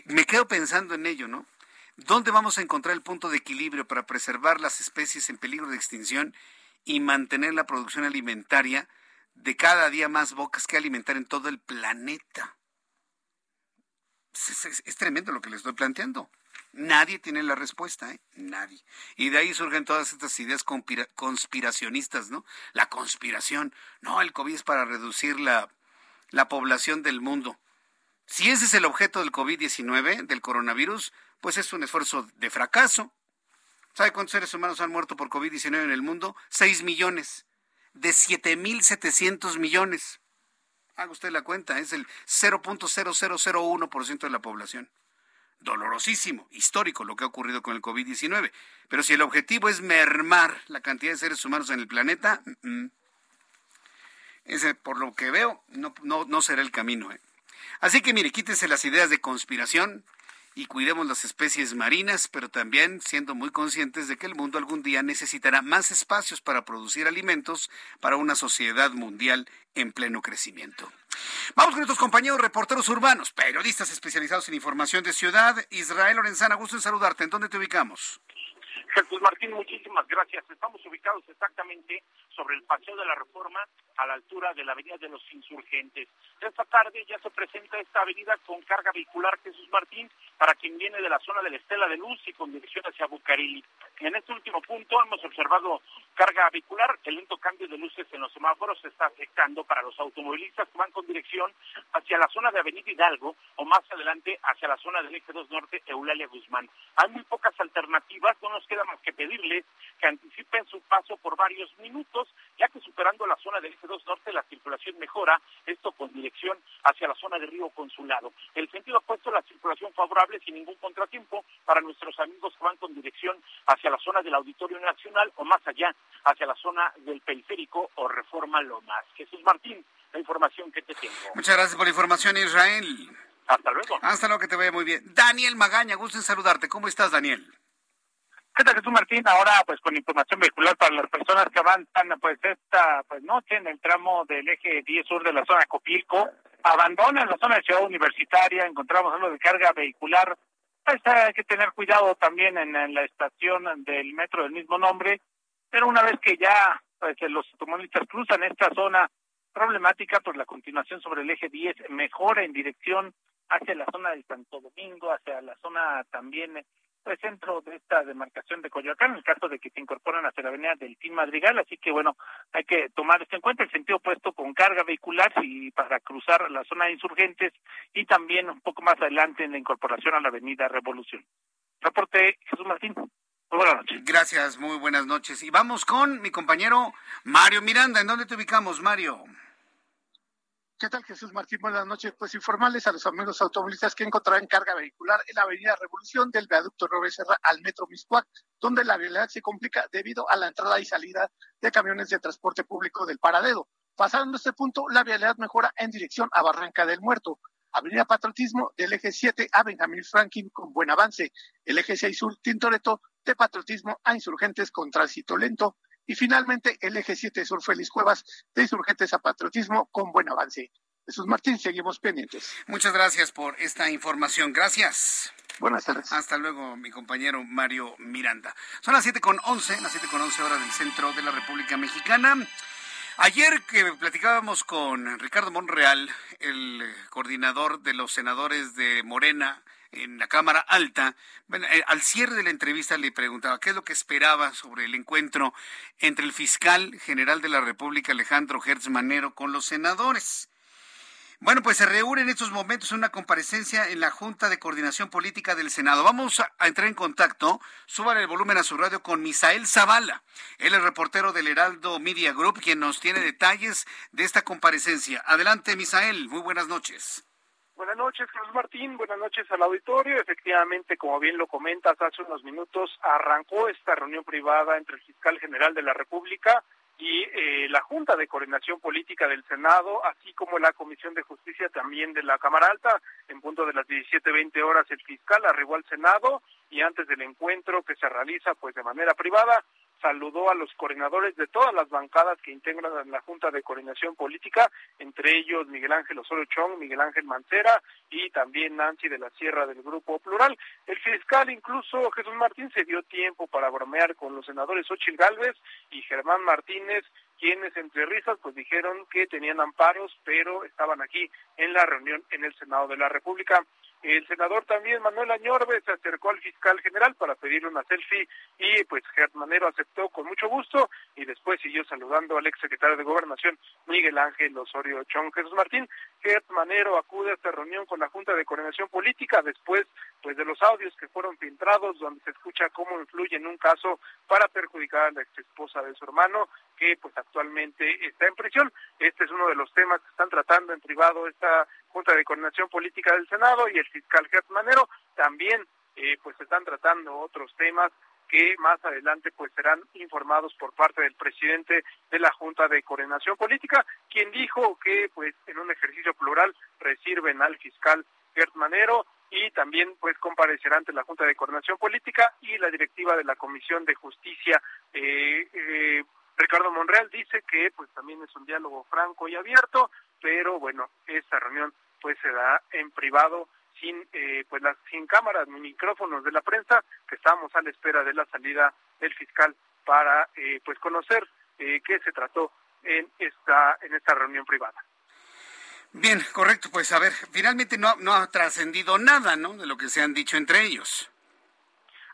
me quedo pensando en ello, ¿no? ¿Dónde vamos a encontrar el punto de equilibrio para preservar las especies en peligro de extinción y mantener la producción alimentaria de cada día más bocas que alimentar en todo el planeta? Es, tremendo lo que les estoy planteando. Nadie tiene la respuesta, ¿eh? Nadie. Y de ahí surgen todas estas ideas conspiracionistas, ¿no? La conspiración. No, el COVID es para reducir la, la población del mundo. Si ese es el objeto del COVID-19, del coronavirus, pues es un esfuerzo de fracaso. ¿Sabe cuántos seres humanos han muerto por COVID-19 en el mundo? 6 millones. De 7.700 millones. Haga usted la cuenta, es el 0.0001% de la población. Dolorosísimo, histórico lo que ha ocurrido con el COVID-19. Pero si el objetivo es mermar la cantidad de seres humanos en el planeta, ese, por lo que veo, no, no, no será el camino. ¿eh? Así que mire, quítese las ideas de conspiración y cuidemos las especies marinas, pero también siendo muy conscientes de que el mundo algún día necesitará más espacios para producir alimentos para una sociedad mundial en pleno crecimiento. Vamos con nuestros compañeros reporteros urbanos, periodistas especializados en información de ciudad. Israel Lorenzana, gusto en saludarte. ¿En dónde te ubicamos? Jesús Martín, muchísimas gracias. Estamos ubicados exactamente sobre el Paseo de la Reforma a la altura de la Avenida de los Insurgentes. Esta tarde ya se presenta esta avenida con carga vehicular Jesús Martín para quien viene de la zona de la Estela de Luz y con dirección hacia Bucareli. En este último punto hemos observado carga vehicular, el lento cambio de luces en los semáforos se está afectando para los automovilistas que van con dirección hacia la zona de Avenida Hidalgo o más adelante hacia la zona del Eje 2 Norte Eulalia Guzmán. Hay muy pocas alternativas, no nos queda más que pedirles que anticipen su paso por varios minutos, ya que superando la zona del Eje 2 Norte la circulación mejora, esto con dirección hacia la zona de Río Consulado. El sentido opuesto, la circulación favorable sin ningún contratiempo para nuestros amigos que van con dirección hacia la zona del Auditorio Nacional o más allá, hacia la zona del Periférico o Reforma Lomas. Jesús Martín, la información que te tengo. Muchas gracias por la información, Israel. Hasta luego. Hasta luego, que te vaya muy bien. Daniel Magaña, gusto en saludarte. ¿Cómo estás, Daniel? ¿Qué tal, Jesús Martín? Ahora, pues con información vehicular para las personas que avanzan, pues esta pues noche en el tramo del eje 10 sur de la zona Copilco, abandonan la zona de Ciudad Universitaria, encontramos algo de carga vehicular. Pues hay que tener cuidado también en, la estación del metro del mismo nombre, pero una vez que ya pues, los automovilistas cruzan esta zona problemática, pues la continuación sobre el eje 10 mejora en dirección hacia la zona de Santo Domingo, hacia la zona también pues centro de esta demarcación de Coyoacán, en el caso de que se incorporan hacia la avenida del Team Madrigal, así que bueno, hay que tomar esto en cuenta, el sentido opuesto con carga vehicular y para cruzar la zona de insurgentes y también un poco más adelante en la incorporación a la avenida Revolución. Reporte Jesús Martín. Muy buenas noches. Gracias, muy buenas noches. Y vamos con mi compañero Mario Miranda. ¿En dónde te ubicamos, Mario? ¿Qué tal, Jesús Martín? Buenas noches. Pues informales a los amigos automovilistas que encontrarán carga vehicular en la avenida Revolución del viaducto Robert Serra al metro Miscuac, donde la vialidad se complica debido a la entrada y salida de camiones de transporte público del Paradedo. Pasando este punto, la vialidad mejora en dirección a Barranca del Muerto. Avenida Patriotismo del eje 7 a Benjamín Franklin con buen avance. El eje 6 sur Tintoreto de Patriotismo a Insurgentes con tránsito lento y finalmente, el eje 7 Sur Félix Cuevas de Insurgentes a Patriotismo con buen avance. Jesús Martín, seguimos pendientes. Muchas gracias por esta información. Gracias. Buenas tardes. Hasta luego, mi compañero Mario Miranda. Son las 7 con 11, las 7 con 11 horas del centro de la República Mexicana. Ayer que platicábamos con Ricardo Monreal, el coordinador de los senadores de Morena, en la Cámara Alta, eh, al cierre de la entrevista le preguntaba qué es lo que esperaba sobre el encuentro entre el fiscal general de la República, Alejandro Gertz Manero, con los senadores. Bueno, pues se reúne en estos momentos una comparecencia en la Junta de Coordinación Política del Senado. Vamos a entrar en contacto, suban el volumen a su radio con Misael Zavala. Él es reportero del Heraldo Media Group, quien nos tiene detalles de esta comparecencia. Adelante, Misael, muy buenas noches. Buenas noches, Carlos Martín. Buenas noches al auditorio. Efectivamente, como bien lo comentas, hace unos minutos arrancó esta reunión privada entre el fiscal general de la República y eh, la Junta de Coordinación Política del Senado, así como la Comisión de Justicia también de la Cámara Alta. En punto de las 17:20 horas el fiscal arribó al Senado y antes del encuentro que se realiza pues de manera privada saludó a los coordinadores de todas las bancadas que integran la Junta de Coordinación Política, entre ellos Miguel Ángel Osorio Chong, Miguel Ángel Mancera y también Nancy de la Sierra del Grupo Plural. El fiscal, incluso Jesús Martín, se dio tiempo para bromear con los senadores Ochil Gálvez y Germán Martínez, quienes entre risas pues dijeron que tenían amparos, pero estaban aquí en la reunión en el Senado de la República. El senador también, Manuel Añorbe, se acercó al fiscal general para pedirle una selfie y pues Gert Manero aceptó con mucho gusto y después siguió saludando al exsecretario de Gobernación, Miguel Ángel Osorio Chong. Jesús Martín, Gert Manero acude a esta reunión con la Junta de Coordinación Política después pues de los audios que fueron filtrados donde se escucha cómo influye en un caso para perjudicar a la ex esposa de su hermano que pues actualmente está en prisión. Este es uno de los temas que están tratando en privado esta Junta de Coordinación Política del Senado y el fiscal Gert Manero. También eh, pues están tratando otros temas que más adelante pues serán informados por parte del presidente de la Junta de Coordinación Política, quien dijo que pues en un ejercicio plural reciben al fiscal Gert Manero y también pues comparecerá ante la Junta de Coordinación Política y la directiva de la Comisión de Justicia. Eh, eh, Ricardo Monreal dice que pues también es un diálogo franco y abierto, pero bueno, esta reunión pues se da en privado sin eh, pues las sin cámaras ni micrófonos de la prensa que estamos a la espera de la salida del fiscal para eh, pues conocer eh, qué se trató en esta en esta reunión privada. Bien, correcto. Pues a ver, finalmente no, no ha trascendido nada, ¿no? De lo que se han dicho entre ellos.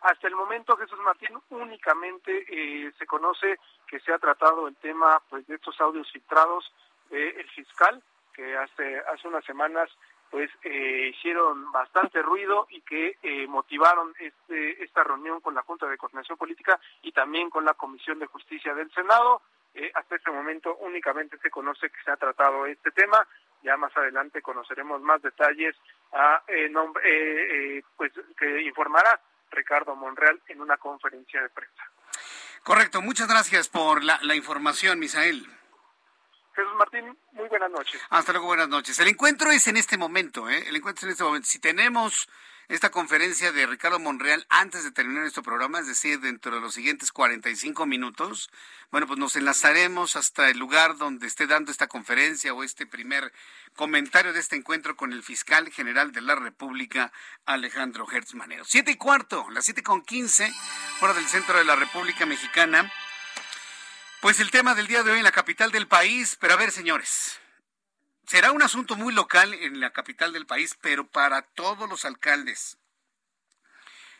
Hasta el momento, Jesús Martín, únicamente eh, se conoce que se ha tratado el tema pues de estos audios filtrados eh, el fiscal, que hace, hace unas semanas pues eh, hicieron bastante ruido y que eh, motivaron este, esta reunión con la Junta de Coordinación Política y también con la Comisión de Justicia del Senado. Eh, hasta este momento únicamente se conoce que se ha tratado este tema. Ya más adelante conoceremos más detalles a, nombre, pues, que informará Ricardo Monreal en una conferencia de prensa. Correcto, muchas gracias por la información, Misael. Jesús Martín, muy buenas noches. Hasta luego, buenas noches. El encuentro es en este momento, ¿eh? El encuentro es en este momento. Si tenemos esta conferencia de Ricardo Monreal antes de terminar nuestro programa, es decir, dentro de los siguientes 45 minutos, bueno, pues nos enlazaremos hasta el lugar donde esté dando esta conferencia o este primer comentario de este encuentro con el fiscal general de la República, Alejandro Hertz Manero. Siete y cuarto, las siete con quince, hora del centro de la República Mexicana. Pues el tema del día de hoy en la capital del país, pero a ver, señores, será un asunto muy local en la capital del país, pero para todos los alcaldes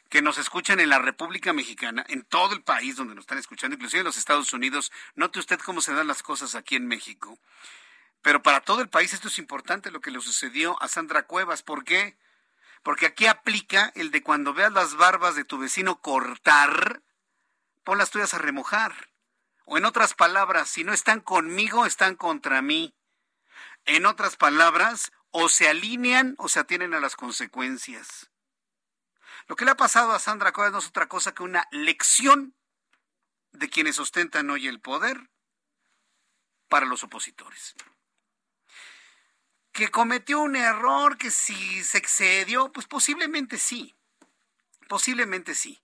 que nos escuchan en la República Mexicana, en todo el país donde nos están escuchando, inclusive en los Estados Unidos, note usted cómo se dan las cosas aquí en México. Pero para todo el país esto es importante lo que le sucedió a Sandra Cuevas. ¿Por qué? Porque aquí aplica el de cuando veas las barbas de tu vecino cortar, pon las tuyas a remojar. O en otras palabras, si no están conmigo, están contra mí. En otras palabras, o se alinean o se atienen a las consecuencias. Lo que le ha pasado a Sandra Cuevas no es otra cosa que una lección de quienes ostentan hoy el poder para los opositores. Que cometió un error, que si se excedió, pues posiblemente sí, posiblemente sí.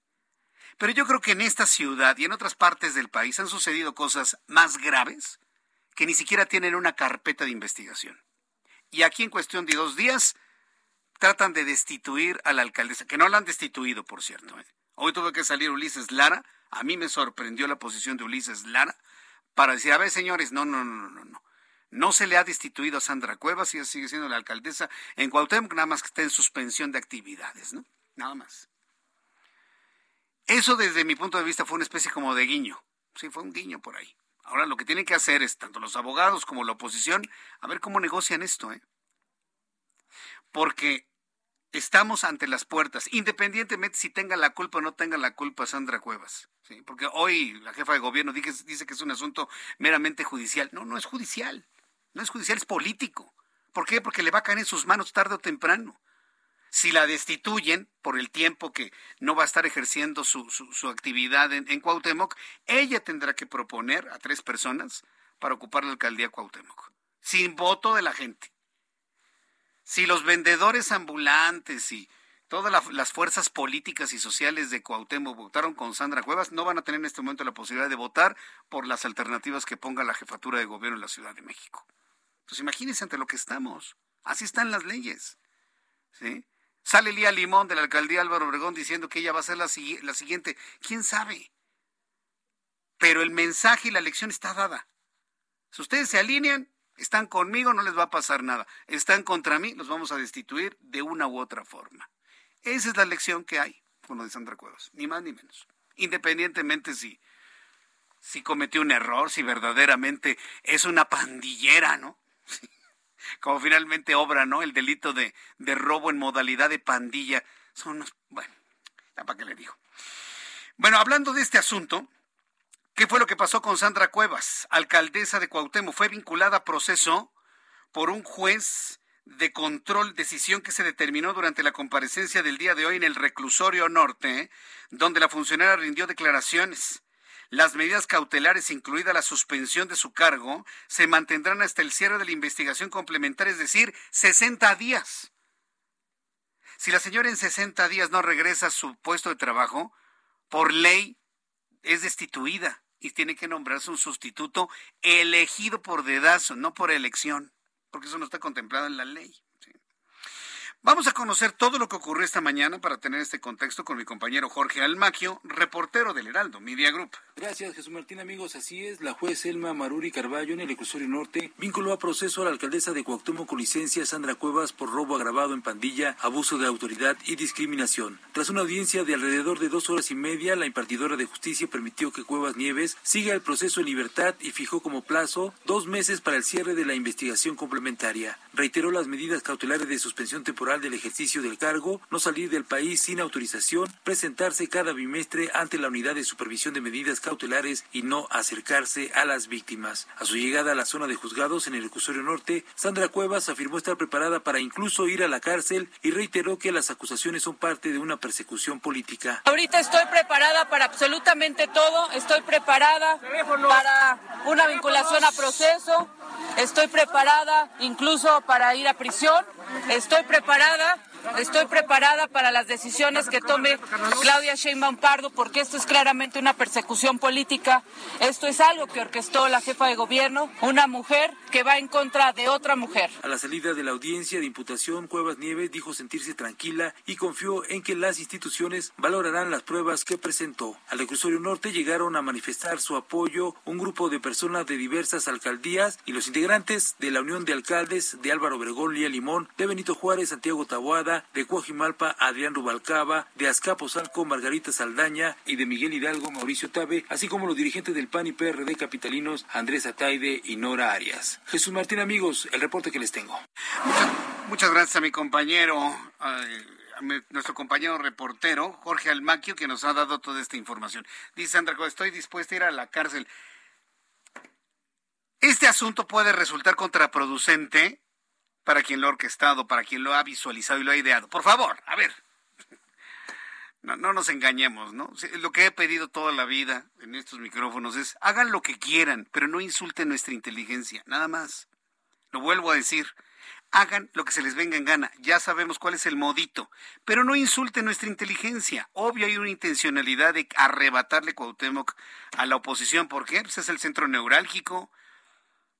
Pero yo creo que en esta ciudad y en otras partes del país han sucedido cosas más graves que ni siquiera tienen una carpeta de investigación. Y aquí en cuestión de dos días tratan de destituir a la alcaldesa, que no la han destituido, por cierto. ¿eh? Hoy tuvo que salir Ulises Lara. A mí me sorprendió la posición de Ulises Lara para decir, a ver, señores, no, no, no, no, no. No se le ha destituido a Sandra Cuevas, ella sigue siendo la alcaldesa en Cuauhtémoc, nada más que está en suspensión de actividades, ¿no? Nada más. Eso desde mi punto de vista fue una especie como de guiño. Sí, fue un guiño por ahí. Ahora lo que tienen que hacer es, tanto los abogados como la oposición, a ver cómo negocian esto, ¿eh? Porque estamos ante las puertas, independientemente si tenga la culpa o no tenga la culpa Sandra Cuevas. ¿sí? Porque hoy la jefa de gobierno dice, que es un asunto meramente judicial. No, no es judicial. No es judicial, es político. ¿Por qué? Porque le va a caer en sus manos tarde o temprano. Si la destituyen por el tiempo que no va a estar ejerciendo su, su, actividad en, en, Cuauhtémoc, ella tendrá que proponer a tres personas para ocupar la alcaldía Cuauhtémoc, sin voto de la gente. Si los vendedores ambulantes y todas las fuerzas políticas y sociales de Cuauhtémoc votaron con Sandra Cuevas, no van a tener en este momento la posibilidad de votar por las alternativas que ponga la jefatura de gobierno en la Ciudad de México. Pues imagínense ante lo que estamos. Así están las leyes. ¿Sí? Sale Lía Limón de la alcaldía Álvaro Obregón diciendo que ella va a ser la, siguiente. ¿Quién sabe? Pero el mensaje y la lección está dada. Si ustedes se alinean, están conmigo, no les va a pasar nada. Están contra mí, los vamos a destituir de una u otra forma. Esa es la lección que hay con lo de Sandra Cuevas, ni más ni menos. Independientemente si, si cometió un error, si verdaderamente es una pandillera, ¿no? Como finalmente obra, ¿no? El delito de, de robo en modalidad de pandilla. Son unos, bueno, ¿para qué le digo? Bueno, hablando de este asunto, ¿qué fue lo que pasó con Sandra Cuevas, alcaldesa de Cuauhtémoc? Fue vinculada a proceso por un juez de control, decisión que se determinó durante la comparecencia del día de hoy en el reclusorio norte, donde la funcionaria rindió declaraciones. Las medidas cautelares, incluida la suspensión de su cargo, se mantendrán hasta el cierre de la investigación complementaria, es decir, 60 días. Si la señora en 60 días no regresa a su puesto de trabajo, por ley es destituida y tiene que nombrarse un sustituto elegido por dedazo, no por elección porque eso no está contemplado en la ley. Vamos a conocer todo lo que ocurrió esta mañana para tener este contexto con mi compañero Jorge Almaquio, reportero del Heraldo Media Group. Gracias, Jesús Martín. Amigos, así es. La juez Elma Maruri Carballo en el Ecusorio Norte vinculó a proceso a la alcaldesa de Cuauhtémoc con licencia Sandra Cuevas por robo agravado en pandilla, abuso de autoridad y discriminación. Tras una audiencia de alrededor de dos horas y media, la impartidora de justicia permitió que Cuevas Nieves siga el proceso en libertad y fijó como plazo dos meses para el cierre de la investigación complementaria. Reiteró las medidas cautelares de suspensión temporal del ejercicio del cargo, no salir del país sin autorización, presentarse cada bimestre ante la unidad de supervisión de medidas cautelares y no acercarse a las víctimas. A su llegada a la zona de juzgados en el Recusorio Norte, Sandra Cuevas afirmó estar preparada para incluso ir a la cárcel y reiteró que las acusaciones son parte de una persecución política. Ahorita estoy preparada para absolutamente todo, estoy preparada para una vinculación a proceso, estoy preparada incluso para ir a prisión, estoy preparada Estoy preparada para las decisiones que tome Claudia Sheinbaum Pardo porque esto es claramente una persecución política. Esto es algo que orquestó la jefa de gobierno, una mujer que va en contra de otra mujer. A la salida de la audiencia de imputación, Cuevas Nieves dijo sentirse tranquila y confió en que las instituciones valorarán las pruebas que presentó. Al reclusorio norte llegaron a manifestar su apoyo un grupo de personas de diversas alcaldías y los integrantes de la Unión de Alcaldes de Álvaro Obregón, Lía Limón, de Benito Juárez, Santiago Taboada, de Coajimalpa, Adrián Rubalcaba, de Azcapotzalco, Margarita Saldaña y de Miguel Hidalgo, Mauricio Tabe, así como los dirigentes del PAN y PRD capitalinos, Andrés Ataide y Nora Arias. Jesús Martín, amigos, el reporte que les tengo. Muchas, gracias a mi compañero. nuestro compañero reportero Jorge Almaquio que nos ha dado toda esta información. Dice Sandra, estoy dispuesta a ir a la cárcel. Este asunto puede resultar contraproducente para quien lo ha orquestado, para quien lo ha visualizado y lo ha ideado. Por favor, a ver. No, no nos engañemos, ¿no? Lo que he pedido toda la vida en estos micrófonos es hagan lo que quieran, pero no insulten nuestra inteligencia, nada más. Lo vuelvo a decir, hagan lo que se les venga en gana. Ya sabemos cuál es el modito, pero no insulten nuestra inteligencia. Obvio hay una intencionalidad de arrebatarle Cuauhtémoc a la oposición. ¿Por qué? Pues es el centro neurálgico,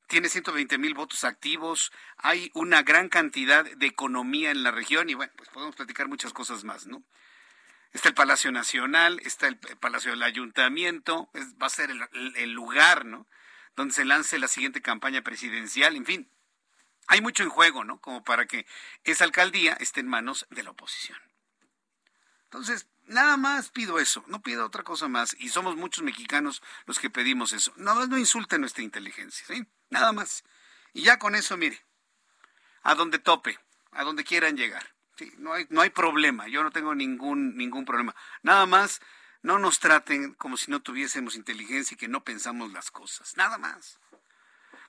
tiene 120 mil votos activos, hay una gran cantidad de economía en la región y bueno, pues podemos platicar muchas cosas más, ¿no? Está el Palacio Nacional, está el Palacio del Ayuntamiento, va a ser el, lugar, ¿no? Donde se lance la siguiente campaña presidencial, en fin. Hay mucho en juego, ¿no? Como para que esa alcaldía esté en manos de la oposición. Entonces, nada más pido eso, no pido otra cosa más. Y somos muchos mexicanos los que pedimos eso. Nada más no insulten nuestra inteligencia, ¿sí? Nada más. Y ya con eso, mire, a donde tope, a donde quieran llegar. No, hay, no hay problema, yo no tengo ningún, ningún problema. Nada más, no nos traten como si no tuviésemos inteligencia y que no pensamos las cosas. Nada más.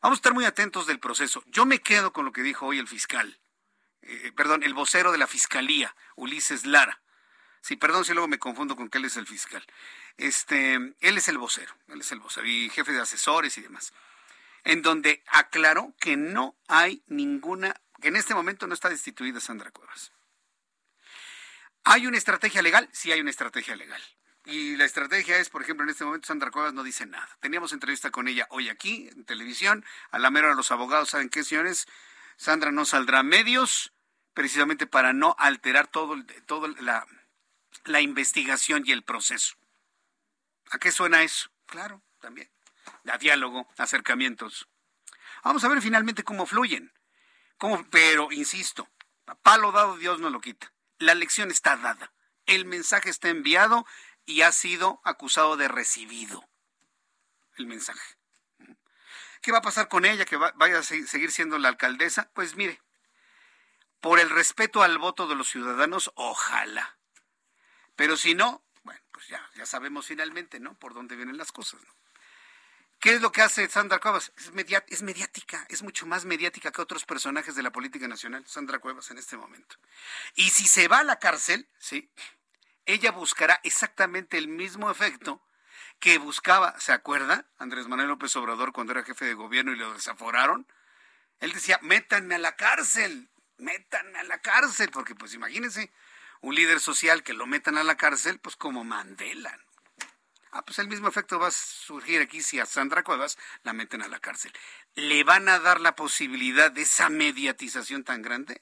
Vamos a estar muy atentos del proceso. Yo me quedo con lo que dijo hoy el fiscal eh, perdón, el vocero de la Fiscalía, Ulises Lara. Sí, perdón si luego me confundo con que él es el fiscal. Este, él es el vocero, él es el vocero y jefe de asesores y demás. En donde aclaró que no hay ninguna, que en este momento no está destituida Sandra Cuevas. ¿Hay una estrategia legal? Sí hay una estrategia legal. Y la estrategia es, por ejemplo, en este momento Sandra Cuevas no dice nada. Teníamos entrevista con ella hoy aquí, en televisión. A la mera los abogados saben qué, señores. Sandra no saldrá a medios, precisamente para no alterar todo, todo la, la investigación y el proceso. ¿A qué suena eso? Claro, también. A diálogo, acercamientos. Vamos a ver finalmente cómo fluyen. Cómo, pero, insisto, palo dado Dios no lo quita. La lección está dada. El mensaje está enviado y ha sido acusado de recibido. El mensaje. ¿Qué va a pasar con ella que vaya a seguir siendo la alcaldesa? Pues mire, por el respeto al voto de los ciudadanos, ojalá. Pero si no, bueno, pues ya, ya sabemos finalmente, ¿no? Por dónde vienen las cosas, ¿no? ¿Qué es lo que hace Sandra Cuevas? Es, es, mediática, es mucho más mediática que otros personajes de la política nacional, Sandra Cuevas en este momento. Y si se va a la cárcel, sí, ella buscará exactamente el mismo efecto que buscaba, ¿se acuerda? Andrés Manuel López Obrador cuando era jefe de gobierno y lo desaforaron. Él decía, métanme a la cárcel, métanme a la cárcel, porque pues imagínense, un líder social que lo metan a la cárcel, pues como Mandela. Ah, pues el mismo efecto va a surgir aquí si a Sandra Cuevas la meten a la cárcel. ¿Le van a dar la posibilidad de esa mediatización tan grande?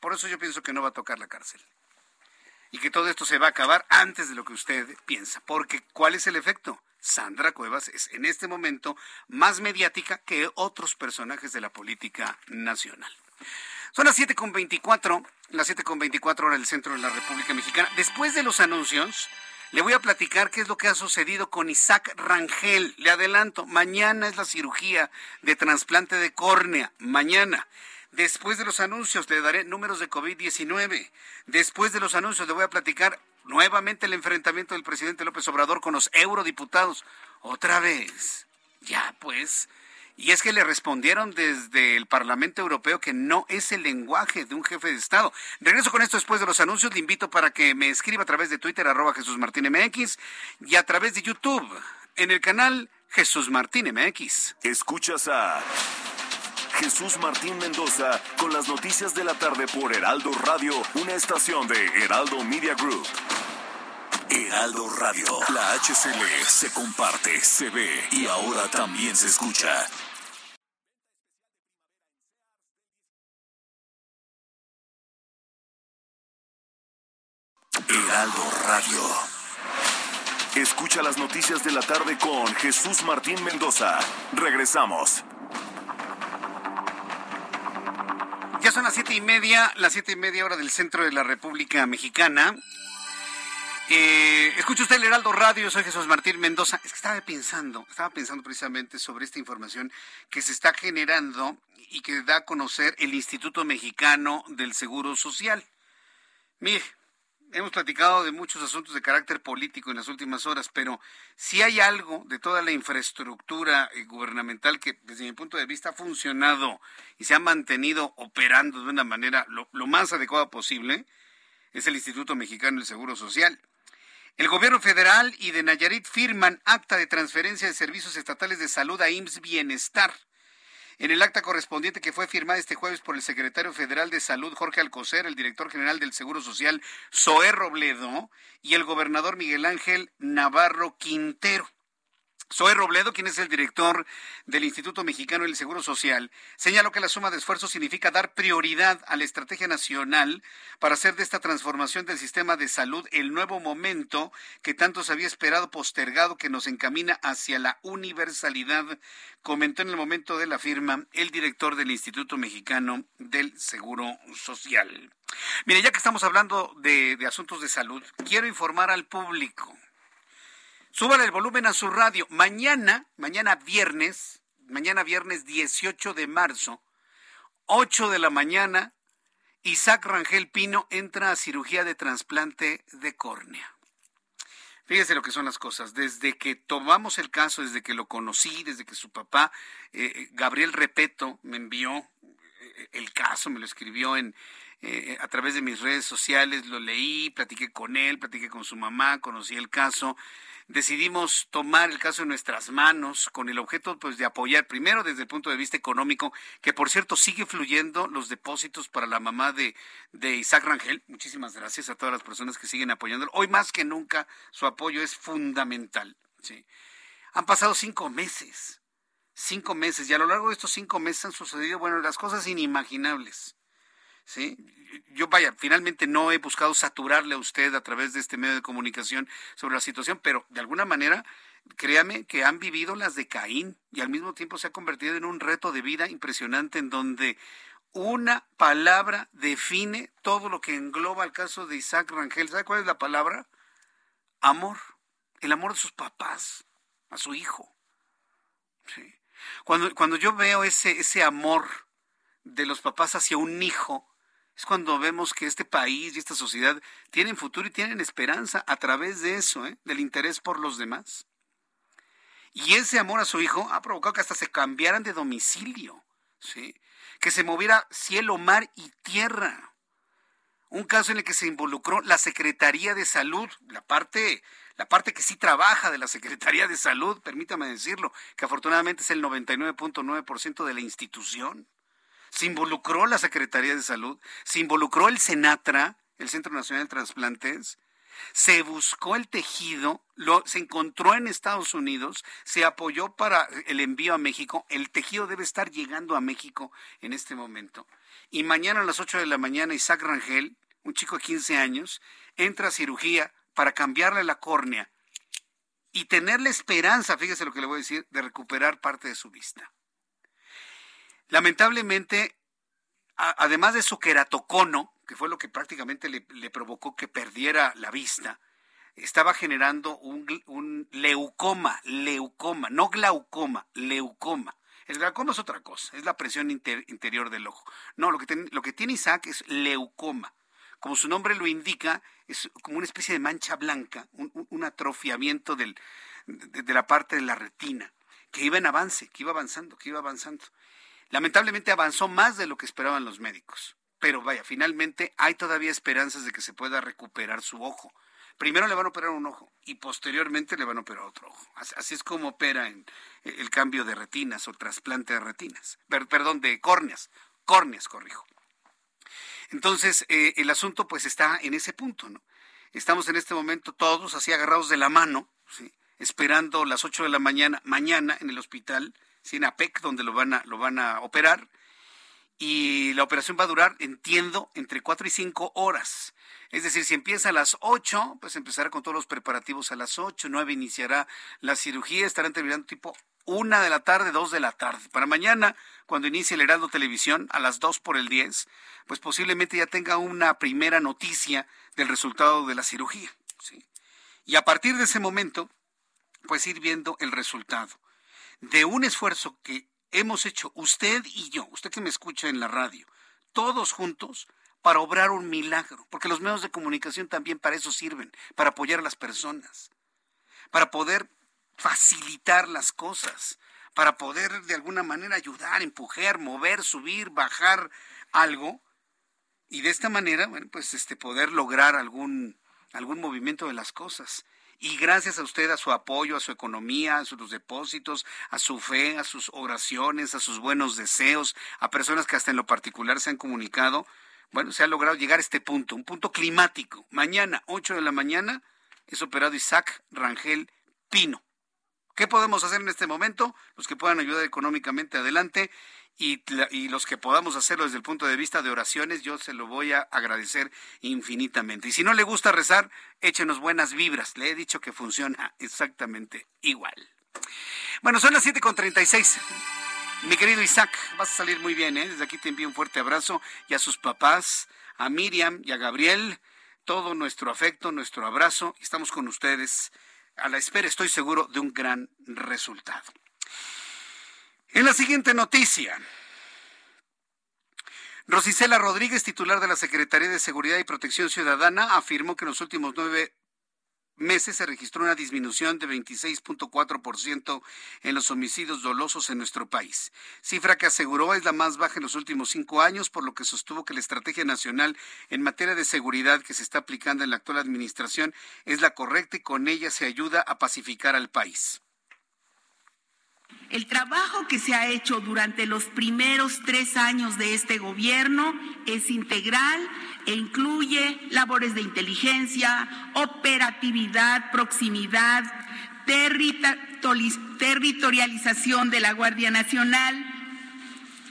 Por eso yo pienso que no va a tocar la cárcel. Y que todo esto se va a acabar antes de lo que usted piensa. Porque ¿cuál es el efecto? Sandra Cuevas es en este momento más mediática que otros personajes de la política nacional. Son las 7.24, las 7.24 hora del centro de la República Mexicana. Después de los anuncios, le voy a platicar qué es lo que ha sucedido con Isaac Rangel. Le adelanto, mañana es la cirugía de trasplante de córnea. Mañana. Después de los anuncios le daré números de COVID-19. Después de los anuncios le voy a platicar nuevamente el enfrentamiento del presidente López Obrador con los eurodiputados. Otra vez. Ya, pues. Y es que le respondieron desde el Parlamento Europeo que no es el lenguaje de un jefe de Estado. Regreso con esto después de los anuncios. Le invito para que me escriba a través de Twitter, arroba Jesús Martín MX, y a través de YouTube, en el canal Jesús Martín MX. Escuchas a Jesús Martín Mendoza con las noticias de la tarde por Heraldo Radio, una estación de Heraldo Media Group. Heraldo Radio, la HCL se comparte, se ve y ahora también se escucha. Heraldo Radio. Escucha las noticias de la tarde con Jesús Martín Mendoza. Regresamos. Ya son las siete y media, las siete y media hora del centro de la República Mexicana. Eh, escucha usted el Heraldo Radio, soy Jesús Martín Mendoza. Es que estaba pensando, estaba pensando precisamente sobre esta información que se está generando y que da a conocer el Instituto Mexicano del Seguro Social. Mire, hemos platicado de muchos asuntos de carácter político en las últimas horas, pero si hay algo de toda la infraestructura eh, gubernamental que desde mi punto de vista ha funcionado y se ha mantenido operando de una manera lo, más adecuada posible, es el Instituto Mexicano del Seguro Social. El gobierno federal y de Nayarit firman acta de transferencia de servicios estatales de salud a IMSS Bienestar. En el acta correspondiente que fue firmada este jueves por el secretario federal de Salud, Jorge Alcocer, el director general del Seguro Social, Zoé Robledo, y el gobernador Miguel Ángel Navarro Quintero. Zoe Robledo, quien es el director del Instituto Mexicano del Seguro Social, señaló que la suma de esfuerzos significa dar prioridad a la estrategia nacional para hacer de esta transformación del sistema de salud el nuevo momento que tanto se había esperado postergado que nos encamina hacia la universalidad, comentó en el momento de la firma el director del Instituto Mexicano del Seguro Social. Mire, ya que estamos hablando de, de asuntos de salud, quiero informar al público Súbale el volumen a su radio. Mañana, mañana viernes, mañana viernes 18 de marzo, 8 de la mañana, Isaac Rangel Pino entra a cirugía de trasplante de córnea. Fíjese lo que son las cosas. Desde que tomamos el caso, desde que lo conocí, desde que su papá, eh, Gabriel Repeto, me envió el caso, me lo escribió en eh, a través de mis redes sociales, lo leí, platiqué con él, platiqué con su mamá, conocí el caso decidimos tomar el caso en nuestras manos con el objeto pues de apoyar primero desde el punto de vista económico, que por cierto sigue fluyendo los depósitos para la mamá de, Isaac Rangel. Muchísimas gracias a todas las personas que siguen apoyándolo. Hoy más que nunca su apoyo es fundamental. ¿sí? Han pasado cinco meses, cinco meses, y a lo largo de estos cinco meses han sucedido, bueno, las cosas inimaginables. ¿Sí? Yo vaya, finalmente no he buscado saturarle a usted a través de este medio de comunicación sobre la situación, pero de alguna manera, créame que han vivido las de Caín y al mismo tiempo se ha convertido en un reto de vida impresionante en donde una palabra define todo lo que engloba el caso de Isaac Rangel. ¿Sabe cuál es la palabra? Amor. El amor de sus papás a su hijo. Cuando, cuando yo veo ese, ese amor de los papás hacia un hijo, es cuando vemos que este país y esta sociedad tienen futuro y tienen esperanza a través de eso, ¿eh? del interés por los demás. Y ese amor a su hijo ha provocado que hasta se cambiaran de domicilio, ¿sí? que se moviera cielo, mar y tierra. Un caso en el que se involucró la Secretaría de Salud, la parte, la parte que sí trabaja de la Secretaría de Salud, permítame decirlo, que afortunadamente es el 99.9% de la institución se involucró la Secretaría de Salud, se involucró el Senatra, el Centro Nacional de Transplantes, se buscó el tejido, lo, se encontró en Estados Unidos, se apoyó para el envío a México, el tejido debe estar llegando a México en este momento. Y mañana a las 8 de la mañana Isaac Rangel, un chico de 15 años, entra a cirugía para cambiarle la córnea y tener la esperanza, fíjese lo que le voy a decir, de recuperar parte de su vista. Lamentablemente, además de su queratocono, que fue lo que prácticamente le, provocó que perdiera la vista, estaba generando un, leucoma, leucoma, no glaucoma, leucoma. El glaucoma es otra cosa, es la presión interior del ojo. No, lo que, lo que tiene Isaac es leucoma. Como su nombre lo indica, es como una especie de mancha blanca, un, atrofiamiento de la parte de la retina, que iba en avance, que iba avanzando, que iba avanzando. Lamentablemente avanzó más de lo que esperaban los médicos. Pero vaya, finalmente hay todavía esperanzas de que se pueda recuperar su ojo. Primero le van a operar un ojo y posteriormente le van a operar otro ojo. Así es como opera en el cambio de retinas o trasplante de retinas. Perdón, de córneas. Córneas, corrijo. Entonces, eh, el asunto pues está en ese punto. Estamos en este momento todos así agarrados de la mano, esperando las 8 de la mañana, mañana en el hospital, APEC, donde lo van a, lo van a operar. Y la operación va a durar, entiendo, entre cuatro y cinco horas. Es decir, si empieza a las 8, pues empezará con todos los preparativos a las 8, 9 iniciará la cirugía, estarán terminando tipo una de la tarde, dos de la tarde. Para mañana, cuando inicie el Heraldo Televisión, a las 2 por el 10, pues posiblemente ya tenga una primera noticia del resultado de la cirugía. Y a partir de ese momento, pues ir viendo el resultado de un esfuerzo que hemos hecho usted y yo, usted que me escucha en la radio, todos juntos para obrar un milagro, porque los medios de comunicación también para eso sirven, para apoyar a las personas, para poder facilitar las cosas, para poder de alguna manera ayudar, empujar, mover, subir, bajar algo y de esta manera, bueno, pues este poder lograr algún algún movimiento de las cosas y gracias a usted, a su apoyo, a su economía, a sus depósitos, a su fe, a sus oraciones, a sus buenos deseos, a personas que hasta en lo particular se han comunicado, bueno, se ha logrado llegar a este punto, un punto climático. Mañana, 8 de la mañana, es operado Isaac Rangel Pino. ¿Qué podemos hacer en este momento? Los que puedan ayudar económicamente adelante y, los que podamos hacerlo desde el punto de vista de oraciones, yo se lo voy a agradecer infinitamente. Y si no le gusta rezar, échenos buenas vibras. Le he dicho que funciona exactamente igual. Bueno, son las 7.36. Mi querido Isaac, vas a salir muy bien, ¿eh? Desde aquí te envío un fuerte abrazo y a sus papás, a Miriam y a Gabriel, todo nuestro afecto, nuestro abrazo. Estamos con ustedes a la espera, estoy seguro, de un gran resultado. En la siguiente noticia, Rosicela Rodríguez, titular de la Secretaría de Seguridad y Protección Ciudadana, afirmó que en los últimos nueve meses se registró una disminución de 26.4% en los homicidios dolosos en nuestro país, cifra que aseguró es la más baja en los últimos cinco años, por lo que sostuvo que la estrategia nacional en materia de seguridad que se está aplicando en la actual administración es la correcta y con ella se ayuda a pacificar al país. El trabajo que se ha hecho durante los primeros tres años de este gobierno es integral e incluye labores de inteligencia, operatividad, proximidad, territorialización de la Guardia Nacional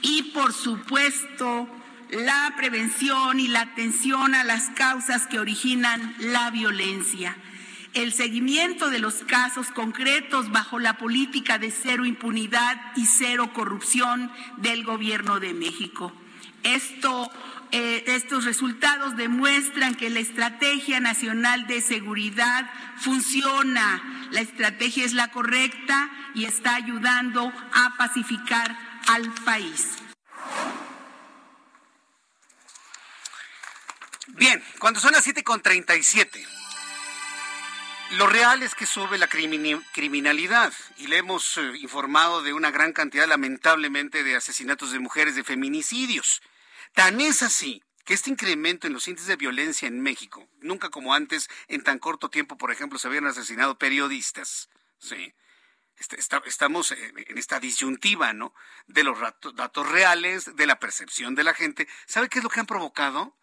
y, por supuesto, la prevención y la atención a las causas que originan la violencia el seguimiento de los casos concretos bajo la política de cero impunidad y cero corrupción del Gobierno de México. Esto, eh, estos resultados demuestran que la Estrategia Nacional de Seguridad funciona, la estrategia es la correcta y está ayudando a pacificar al país. Bien, cuando son las 7.37 lo real es que sube la criminalidad y le hemos eh, informado de una gran cantidad, lamentablemente, de asesinatos de mujeres, de feminicidios. Tan es así que este incremento en los índices de violencia en México, nunca como antes, en tan corto tiempo, por ejemplo, se habían asesinado periodistas. Sí. Este, estamos en esta disyuntiva, ¿no? De los datos reales, de la percepción de la gente. ¿Sabe qué es lo que han provocado?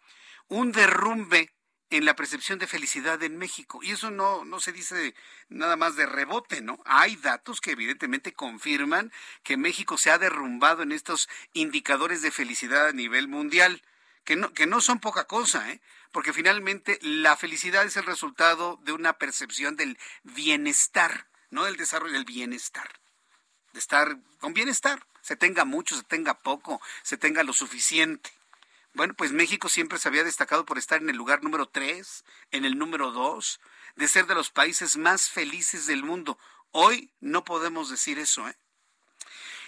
Un derrumbe en la percepción de felicidad en México. Y eso no, no se dice nada más de rebote, ¿no? Hay datos que evidentemente confirman que México se ha derrumbado en estos indicadores de felicidad a nivel mundial, que no, que no son poca cosa, ¿eh? Porque finalmente la felicidad es el resultado de una percepción del bienestar, no del desarrollo del bienestar. De estar con bienestar, se tenga mucho, se tenga poco, se tenga lo suficiente. Bueno, pues México siempre se había destacado por estar en el lugar número 3, en el número 2, de ser de los países más felices del mundo. Hoy no podemos decir eso. ¿eh?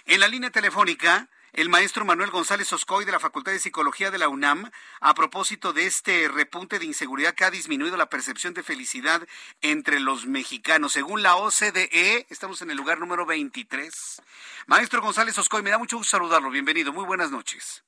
En la línea telefónica, el maestro Manuel González Oscoy de la Facultad de Psicología de la UNAM, a propósito de este repunte de inseguridad que ha disminuido la percepción de felicidad entre los mexicanos. Según la OCDE, estamos en el lugar número 23. Maestro González Oscoy, me da mucho gusto saludarlo. Bienvenido. Muy buenas noches.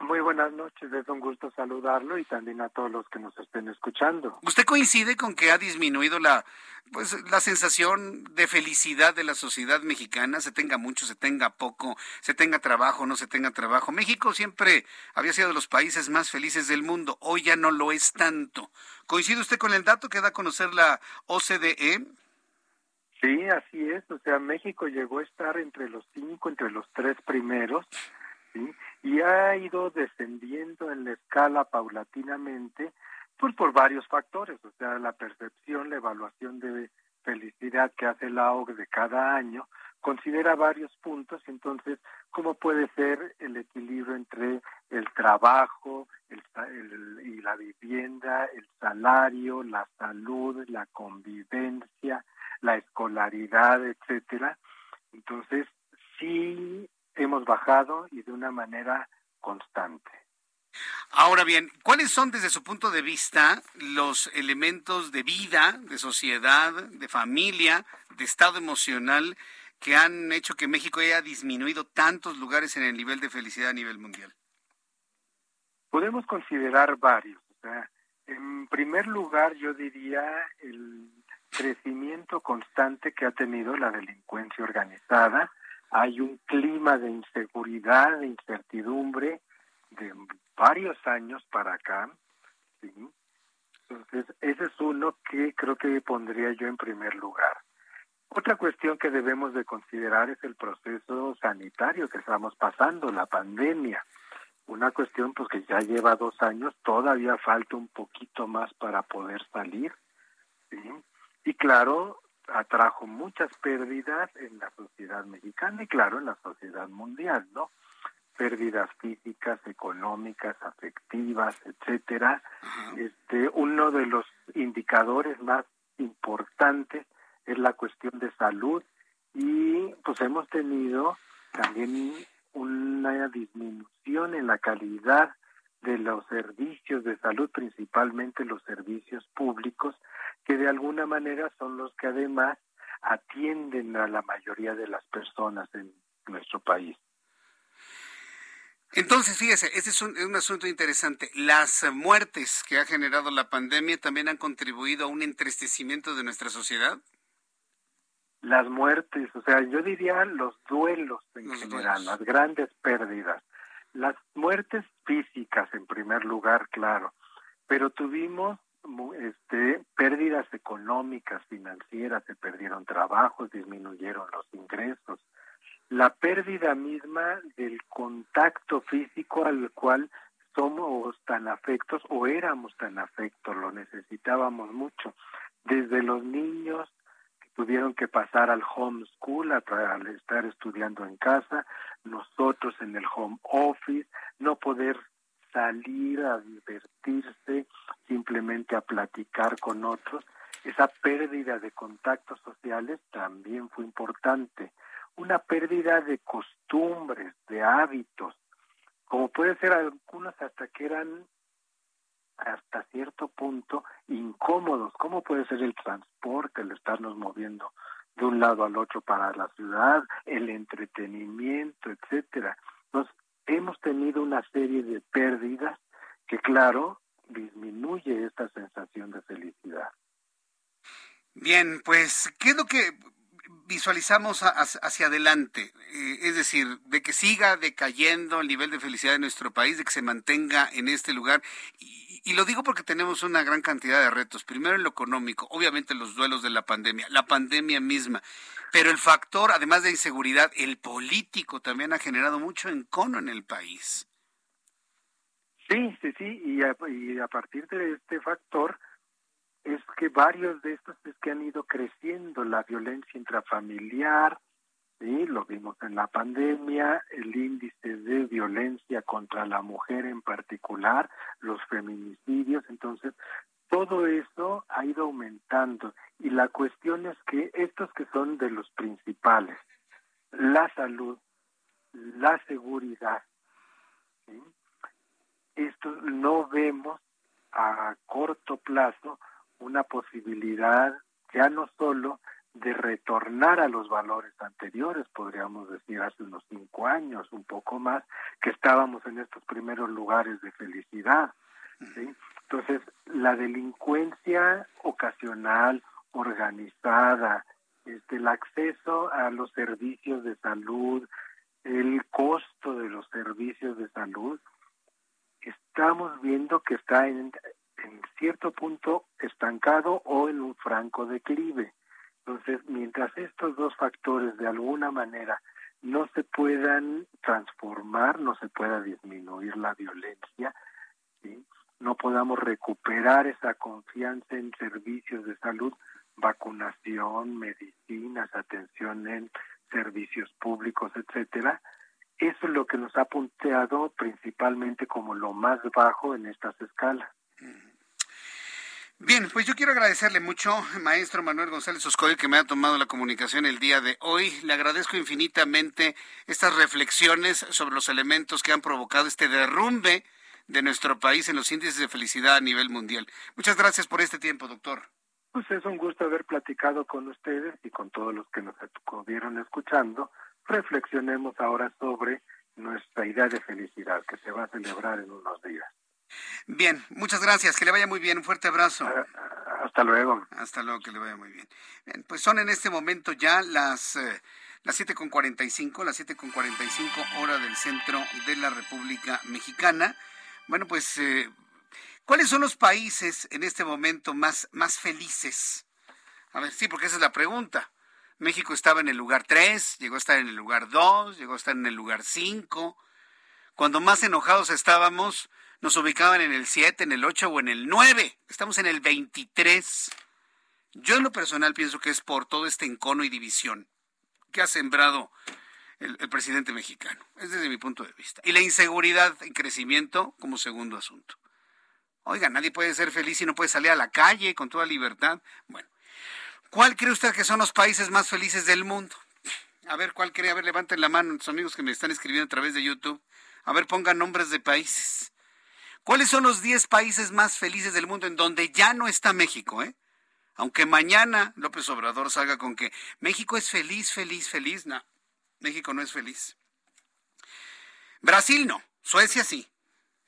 Muy buenas noches, es un gusto saludarlo y también a todos los que nos estén escuchando. ¿Usted coincide con que ha disminuido la pues la sensación de felicidad de la sociedad mexicana, se tenga mucho, se tenga poco, se tenga trabajo, no se tenga trabajo? México siempre había sido de los países más felices del mundo, hoy ya no lo es tanto. ¿Coincide usted con el dato que da a conocer la OCDE? Sí, así es, o sea, México llegó a estar entre los cinco, entre los tres primeros y ha ido descendiendo en la escala paulatinamente, pues por varios factores, o sea, la percepción, la evaluación de felicidad que hace la OCDE cada año, considera varios puntos, entonces, ¿cómo puede ser el equilibrio entre el trabajo el, y la vivienda, el salario, la salud, la convivencia, la escolaridad, etcétera? Entonces, sí hemos bajado y de una manera constante. Ahora bien, ¿cuáles son desde su punto de vista los elementos de vida, de sociedad, de familia, de estado emocional que han hecho que México haya disminuido tantos lugares en el nivel de felicidad a nivel mundial? Podemos considerar varios. en primer lugar, yo diría el crecimiento constante que ha tenido la delincuencia organizada, hay un clima de inseguridad, de incertidumbre de varios años para acá. Entonces, ese es uno que creo que pondría yo en primer lugar. Otra cuestión que debemos de considerar es el proceso sanitario que estamos pasando, la pandemia. Una cuestión pues que ya lleva dos años, todavía falta un poquito más para poder salir. Y claro, atrajo muchas pérdidas en la sociedad mexicana y claro en la sociedad mundial, ¿no? Pérdidas físicas, económicas, afectivas, etcétera. Este, uno de los indicadores más importantes es la cuestión de salud y pues hemos tenido también una disminución en la calidad de los servicios de salud, principalmente los servicios públicos, que de alguna manera son los que además atienden a la mayoría de las personas en nuestro país. Entonces, fíjese, este es un, asunto interesante. Las muertes que ha generado la pandemia también han contribuido a un entristecimiento de nuestra sociedad. Las muertes, o sea, yo diría los duelos en general, las grandes pérdidas. Las muertes físicas en primer lugar, claro, pero tuvimos este, pérdidas económicas, financieras, se perdieron trabajos, disminuyeron los ingresos. La pérdida misma del contacto físico al cual somos tan afectos o éramos tan afectos, lo necesitábamos mucho. Desde los niños tuvieron que pasar al homeschool, al estar estudiando en casa, nosotros en el home office, no poder salir a divertirse, simplemente a platicar con otros. Esa pérdida de contactos sociales también fue importante. Una pérdida de costumbres, de hábitos, como puede ser algunos hasta que eran hasta cierto punto incómodos, como puede ser el transporte, el estarnos moviendo de un lado al otro para la ciudad, el entretenimiento, etcétera. Entonces, hemos tenido una serie de pérdidas que, claro, disminuye esta sensación de felicidad. Bien, pues, ¿qué es lo que visualizamos hacia adelante? Eh, es decir, de que siga decayendo el nivel de felicidad de nuestro país, de que se mantenga en este lugar. Y, lo digo porque tenemos una gran cantidad de retos. Primero en lo económico, obviamente los duelos de la pandemia, la pandemia misma. Pero el factor, además de inseguridad, el político también ha generado mucho encono en el país. Sí, sí, sí, y a, y a partir de este factor es que varios de estos es que han ido creciendo la violencia intrafamiliar, ¿sí? lo vimos en la pandemia, el índice de violencia contra la mujer en particular, los feminicidios, entonces todo eso ha ido aumentando y la cuestión es que estos que son de los principales, la salud, la seguridad, esto no vemos a corto plazo una posibilidad ya no solo de retornar a los valores anteriores, podríamos decir hace unos cinco años, un poco más, que estábamos en estos primeros lugares de felicidad. Entonces, la delincuencia ocasional, organizada, este, el acceso a los servicios de salud, el costo de los servicios de salud, estamos viendo que está en, en cierto punto estancado o en un franco declive. Entonces, mientras estos dos factores de alguna manera no se puedan transformar, no se pueda disminuir la violencia, no podamos recuperar esa confianza en servicios de salud, vacunación, medicinas, atención en servicios públicos, etcétera, eso es lo que nos ha punteado principalmente como lo más bajo en estas escalas. Bien, pues yo quiero agradecerle mucho, maestro Manuel González Oscoy, que me ha tomado la comunicación el día de hoy. Le agradezco infinitamente estas reflexiones sobre los elementos que han provocado este derrumbe de nuestro país en los índices de felicidad a nivel mundial. Muchas gracias por este tiempo, doctor. Pues es un gusto haber platicado con ustedes y con todos los que nos estuvieron escuchando. Reflexionemos ahora sobre nuestra idea de felicidad que se va a celebrar en unos días. Bien, muchas gracias. Que le vaya muy bien. Un fuerte abrazo. Ah, hasta luego. Hasta luego, que le vaya muy bien. bien pues son en este momento ya las, eh, las 7.45, las 7.45 hora del centro de la República Mexicana. Bueno, pues, eh, ¿cuáles son los países en este momento más, más felices? A ver, sí, porque esa es la pregunta. México estaba en el lugar 3, llegó a estar en el lugar 2, llegó a estar en el lugar 5. Cuando más enojados estábamos, nos ubicaban en el 7, en el 8 o en el 9. Estamos en el 23. Yo en lo personal pienso que es por todo este encono y división que ha sembrado el, presidente mexicano. Es desde mi punto de vista. Y la inseguridad en crecimiento como segundo asunto. Oiga, nadie puede ser feliz y no puede salir a la calle con toda libertad. Bueno, ¿cuál cree usted que son los países más felices del mundo? A ver, ¿cuál cree? A ver, levanten la mano, los amigos que me están escribiendo a través de YouTube. A ver, pongan nombres de países. ¿Cuáles son los 10 países más felices del mundo en donde ya no está México, eh? Aunque mañana López Obrador salga con que México es feliz, feliz, feliz, no, México no es feliz. Brasil no, Suecia sí.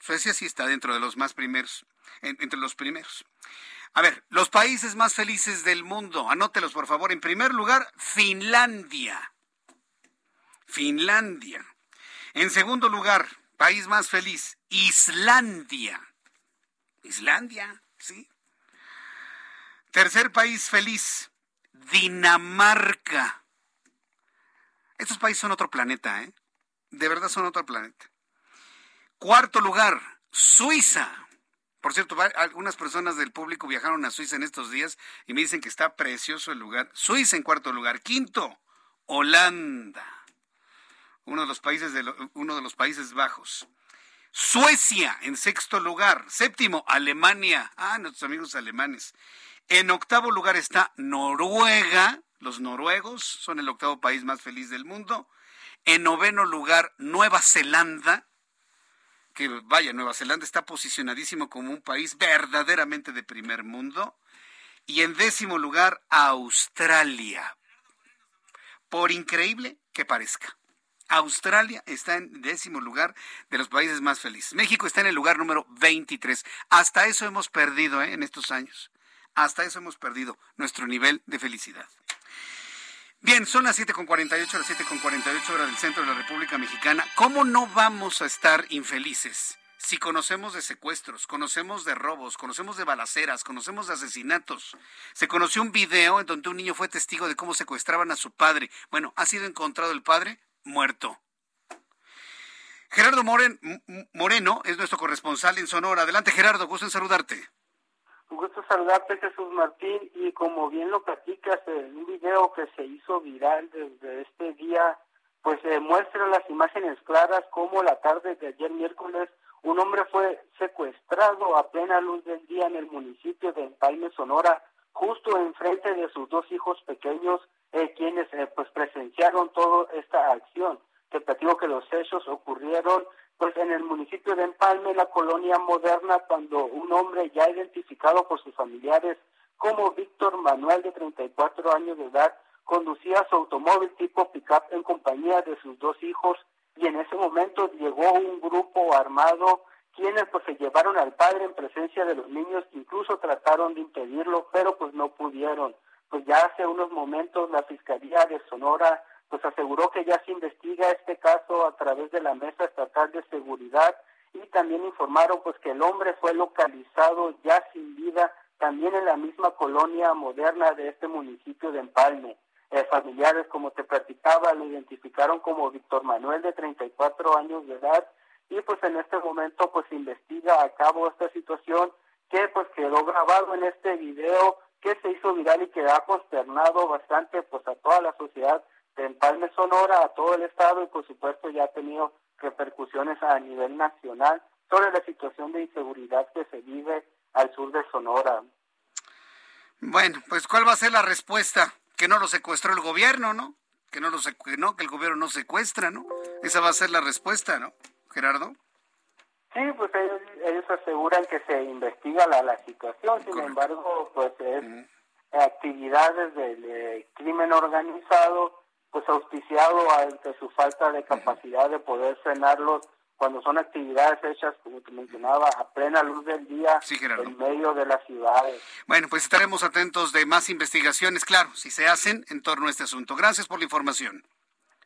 Suecia sí está dentro de los más primeros, entre los primeros. A ver, los países más felices del mundo, anótelos por favor. En primer lugar, Finlandia. Finlandia. En segundo lugar, país más feliz, Islandia. Islandia, sí. Tercer país feliz, Dinamarca. Estos países son otro planeta, ¿eh? De verdad son otro planeta. Cuarto lugar, Suiza. Por cierto, algunas personas del público viajaron a Suiza en estos días y me dicen que está precioso el lugar. Suiza en cuarto lugar. Quinto, Holanda. Uno de los países, de uno de los países bajos. Suecia en sexto lugar. Séptimo, Alemania. Ah, nuestros amigos alemanes. En octavo lugar está Noruega. Los noruegos son el octavo país más feliz del mundo. En noveno lugar, Nueva Zelanda. Que vaya, Nueva Zelanda está posicionadísimo como un país verdaderamente de primer mundo. Y en décimo lugar, Australia. Por increíble que parezca. Australia está en décimo lugar de los países más felices. México está en el lugar número 23. Hasta eso hemos perdido ¿eh? en estos años. Hasta eso hemos perdido nuestro nivel de felicidad. Bien, son las 7.48, las 7.48 horas del centro de la República Mexicana. ¿Cómo no vamos a estar infelices? Si conocemos de secuestros, conocemos de robos, conocemos de balaceras, conocemos de asesinatos. Se conoció un video en donde un niño fue testigo de cómo secuestraban a su padre. Bueno, ha sido encontrado el padre muerto. Gerardo Moreno es nuestro corresponsal en Sonora. Adelante, Gerardo, gusto en saludarte. Un gusto saludarte, Jesús Martín, y como bien lo platicas, en un video que se hizo viral desde este día, pues se muestra las imágenes claras como la tarde de ayer miércoles un hombre fue secuestrado a plena luz del día en el municipio de Empalme, Sonora, justo enfrente de sus dos hijos pequeños, eh, quienes eh, pues presenciaron toda esta acción. Te platico que los hechos ocurrieron pues en el municipio de Empalme, la colonia moderna, cuando un hombre ya identificado por sus familiares como Víctor Manuel, de 34 años de edad, conducía su automóvil tipo pickup en compañía de sus dos hijos y en ese momento llegó un grupo armado quienes pues se llevaron al padre en presencia de los niños incluso trataron de impedirlo pero pues no pudieron pues ya hace unos momentos la fiscalía de Sonora pues aseguró que ya se investiga este caso a través de la Mesa Estatal de Seguridad y también informaron pues que el hombre fue localizado ya sin vida también en la misma colonia moderna de este municipio de Empalme. Eh, familiares, como te platicaba, lo identificaron como Víctor Manuel de 34 años de edad y pues en este momento pues investiga a cabo esta situación que pues quedó grabado en este video que se hizo viral y que ha consternado bastante pues a toda la sociedad de Empalme Sonora, a todo el estado y por supuesto ya ha tenido repercusiones a nivel nacional sobre la situación de inseguridad que se vive al sur de Sonora. Bueno, pues ¿cuál va a ser la respuesta? Que no lo secuestró el gobierno, ¿no? Que no lo no, que el gobierno no secuestra, ¿no? Esa va a ser la respuesta, ¿no? Gerardo. Sí, pues ellos, aseguran que se investiga la, la situación, sin embargo, pues es actividades del crimen organizado pues auspiciado ante su falta de capacidad de poder frenarlos cuando son actividades hechas, como te mencionaba, a plena luz del día en medio de las ciudades. Bueno, pues estaremos atentos de más investigaciones, claro, si se hacen en torno a este asunto. Gracias por la información.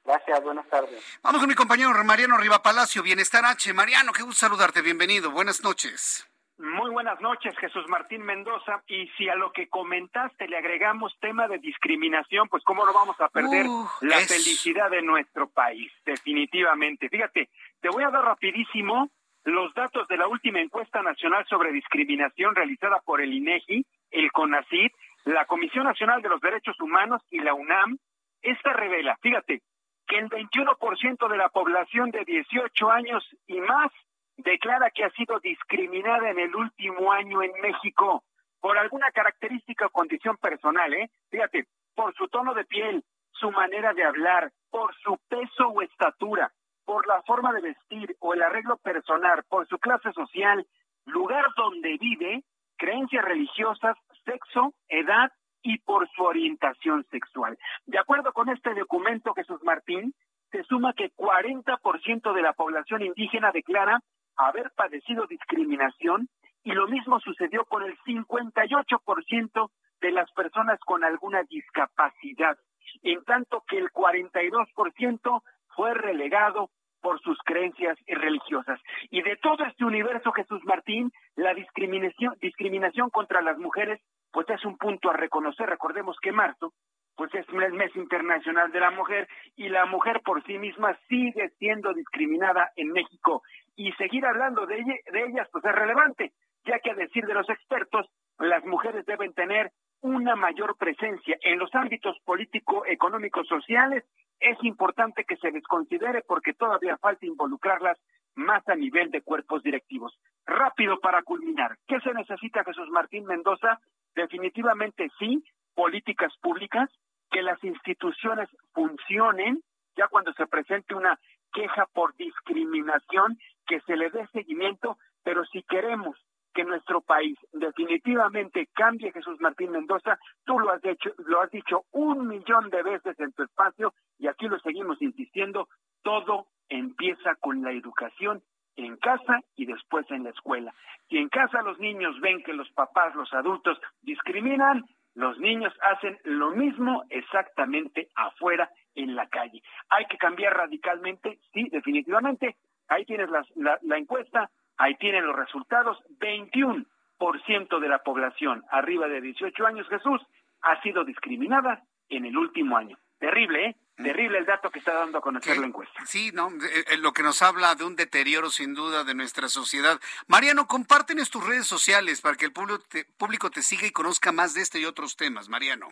Gracias, buenas tardes. Vamos con mi compañero Mariano Riva Palacio, Bienestar H. Mariano, qué gusto saludarte, bienvenido, buenas noches. Muy buenas noches, Jesús Martín Mendoza. Y si a lo que comentaste le agregamos tema de discriminación, pues cómo no vamos a perder la felicidad de nuestro país, definitivamente. Fíjate, te voy a dar rapidísimo los datos de la última encuesta nacional sobre discriminación realizada por el INEGI, el CONACID, la Comisión Nacional de los Derechos Humanos y la UNAM. Esta revela, fíjate, que el 21% de la población de 18 años y más declara que ha sido discriminada en el último año en México por alguna característica o condición personal, ¿eh? Fíjate, por su tono de piel, su manera de hablar, por su peso o estatura, por la forma de vestir o el arreglo personal, por su clase social, lugar donde vive, creencias religiosas, sexo, edad y por su orientación sexual. De acuerdo con este documento, Jesús Martín, se suma que 40% de la población indígena declara haber padecido discriminación y lo mismo sucedió con el 58% de las personas con alguna discapacidad, en tanto que el 42% fue relegado por sus creencias religiosas. Y de todo este universo, Jesús Martín, la discriminación, discriminación contra las mujeres, pues es un punto a reconocer. Recordemos que marzo, pues es el mes internacional de la mujer y la mujer por sí misma sigue siendo discriminada en México. Y seguir hablando de, de ellas, pues es relevante, ya que a decir de los expertos, las mujeres deben tener una mayor presencia en los ámbitos político, económicos, sociales es importante que se les considere porque todavía falta involucrarlas más a nivel de cuerpos directivos. Rápido para culminar, ¿qué se necesita Jesús Martín Mendoza? Definitivamente sí, políticas públicas, que las instituciones funcionen, ya cuando se presente una queja por discriminación, que se le dé seguimiento, pero si queremos que nuestro país definitivamente cambie, Jesús Martín Mendoza, tú lo has dicho, lo has dicho un millón de veces en tu espacio y aquí lo seguimos insistiendo, todo empieza con la educación en casa y después en la escuela. Si en casa los niños ven que los papás, los adultos discriminan, los niños hacen lo mismo exactamente afuera en la calle. Hay que cambiar radicalmente, sí, definitivamente. Ahí tienes la, la encuesta, Ahí tienen los resultados. 21% de la población arriba de 18 años, Jesús, ha sido discriminada en el último año. Terrible, ¿eh? Terrible el dato que está dando a conocer la encuesta. Sí, no, eh, eh, lo que nos habla de un deterioro sin duda de nuestra sociedad. Mariano, compártenos tus redes sociales para que el público te, público te siga y conozca más de este y otros temas, Mariano.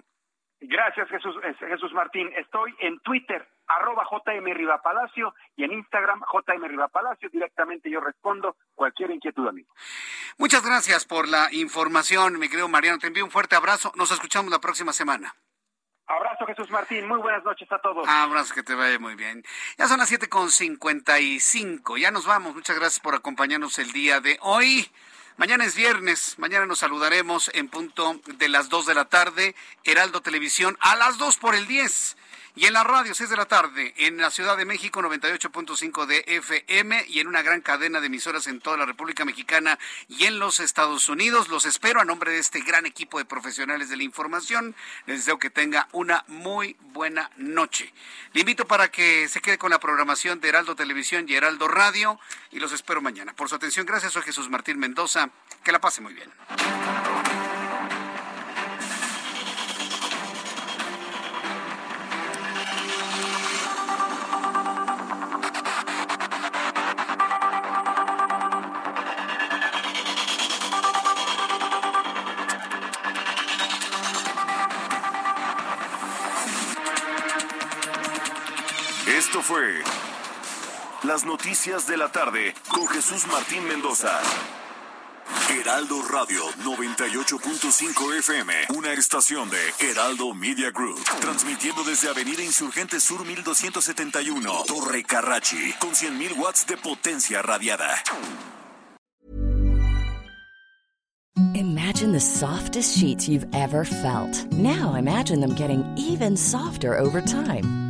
Gracias, Jesús, Jesús Martín. Estoy en Twitter, arroba JM Rivapalacio, y en Instagram, JM Rivapalacio. Directamente yo respondo cualquier inquietud, amigo. Muchas gracias por la información, mi querido Mariano. Te envío un fuerte abrazo. Nos escuchamos la próxima semana. Abrazo, Jesús Martín. Muy buenas noches a todos. Abrazo, que te vaya muy bien. Ya son las siete con cincuenta y cinco. Ya nos vamos. Muchas gracias por acompañarnos el día de hoy. Mañana es viernes, mañana nos saludaremos en punto de las 2 de la tarde, Heraldo Televisión a las 2 por el 10. Y en la radio, 6 de la tarde, en la Ciudad de México, 98.5 de FM y en una gran cadena de emisoras en toda la República Mexicana y en los Estados Unidos. Los espero a nombre de este gran equipo de profesionales de la información. Les deseo que tenga una muy buena noche. Le invito para que se quede con la programación de Heraldo Televisión y Heraldo Radio y los espero mañana. Por su atención, gracias. Soy Jesús Martín Mendoza. Que la pase muy bien. Las Noticias de la Tarde con Jesús Martín Mendoza. Heraldo Radio 98.5 FM, una estación de Heraldo Media Group, transmitiendo desde Avenida Insurgente Sur 1271, Torre Carrachi, con 100.000 watts de potencia radiada. Imagine the softest sheets you've ever felt. Now imagine them getting even softer over time.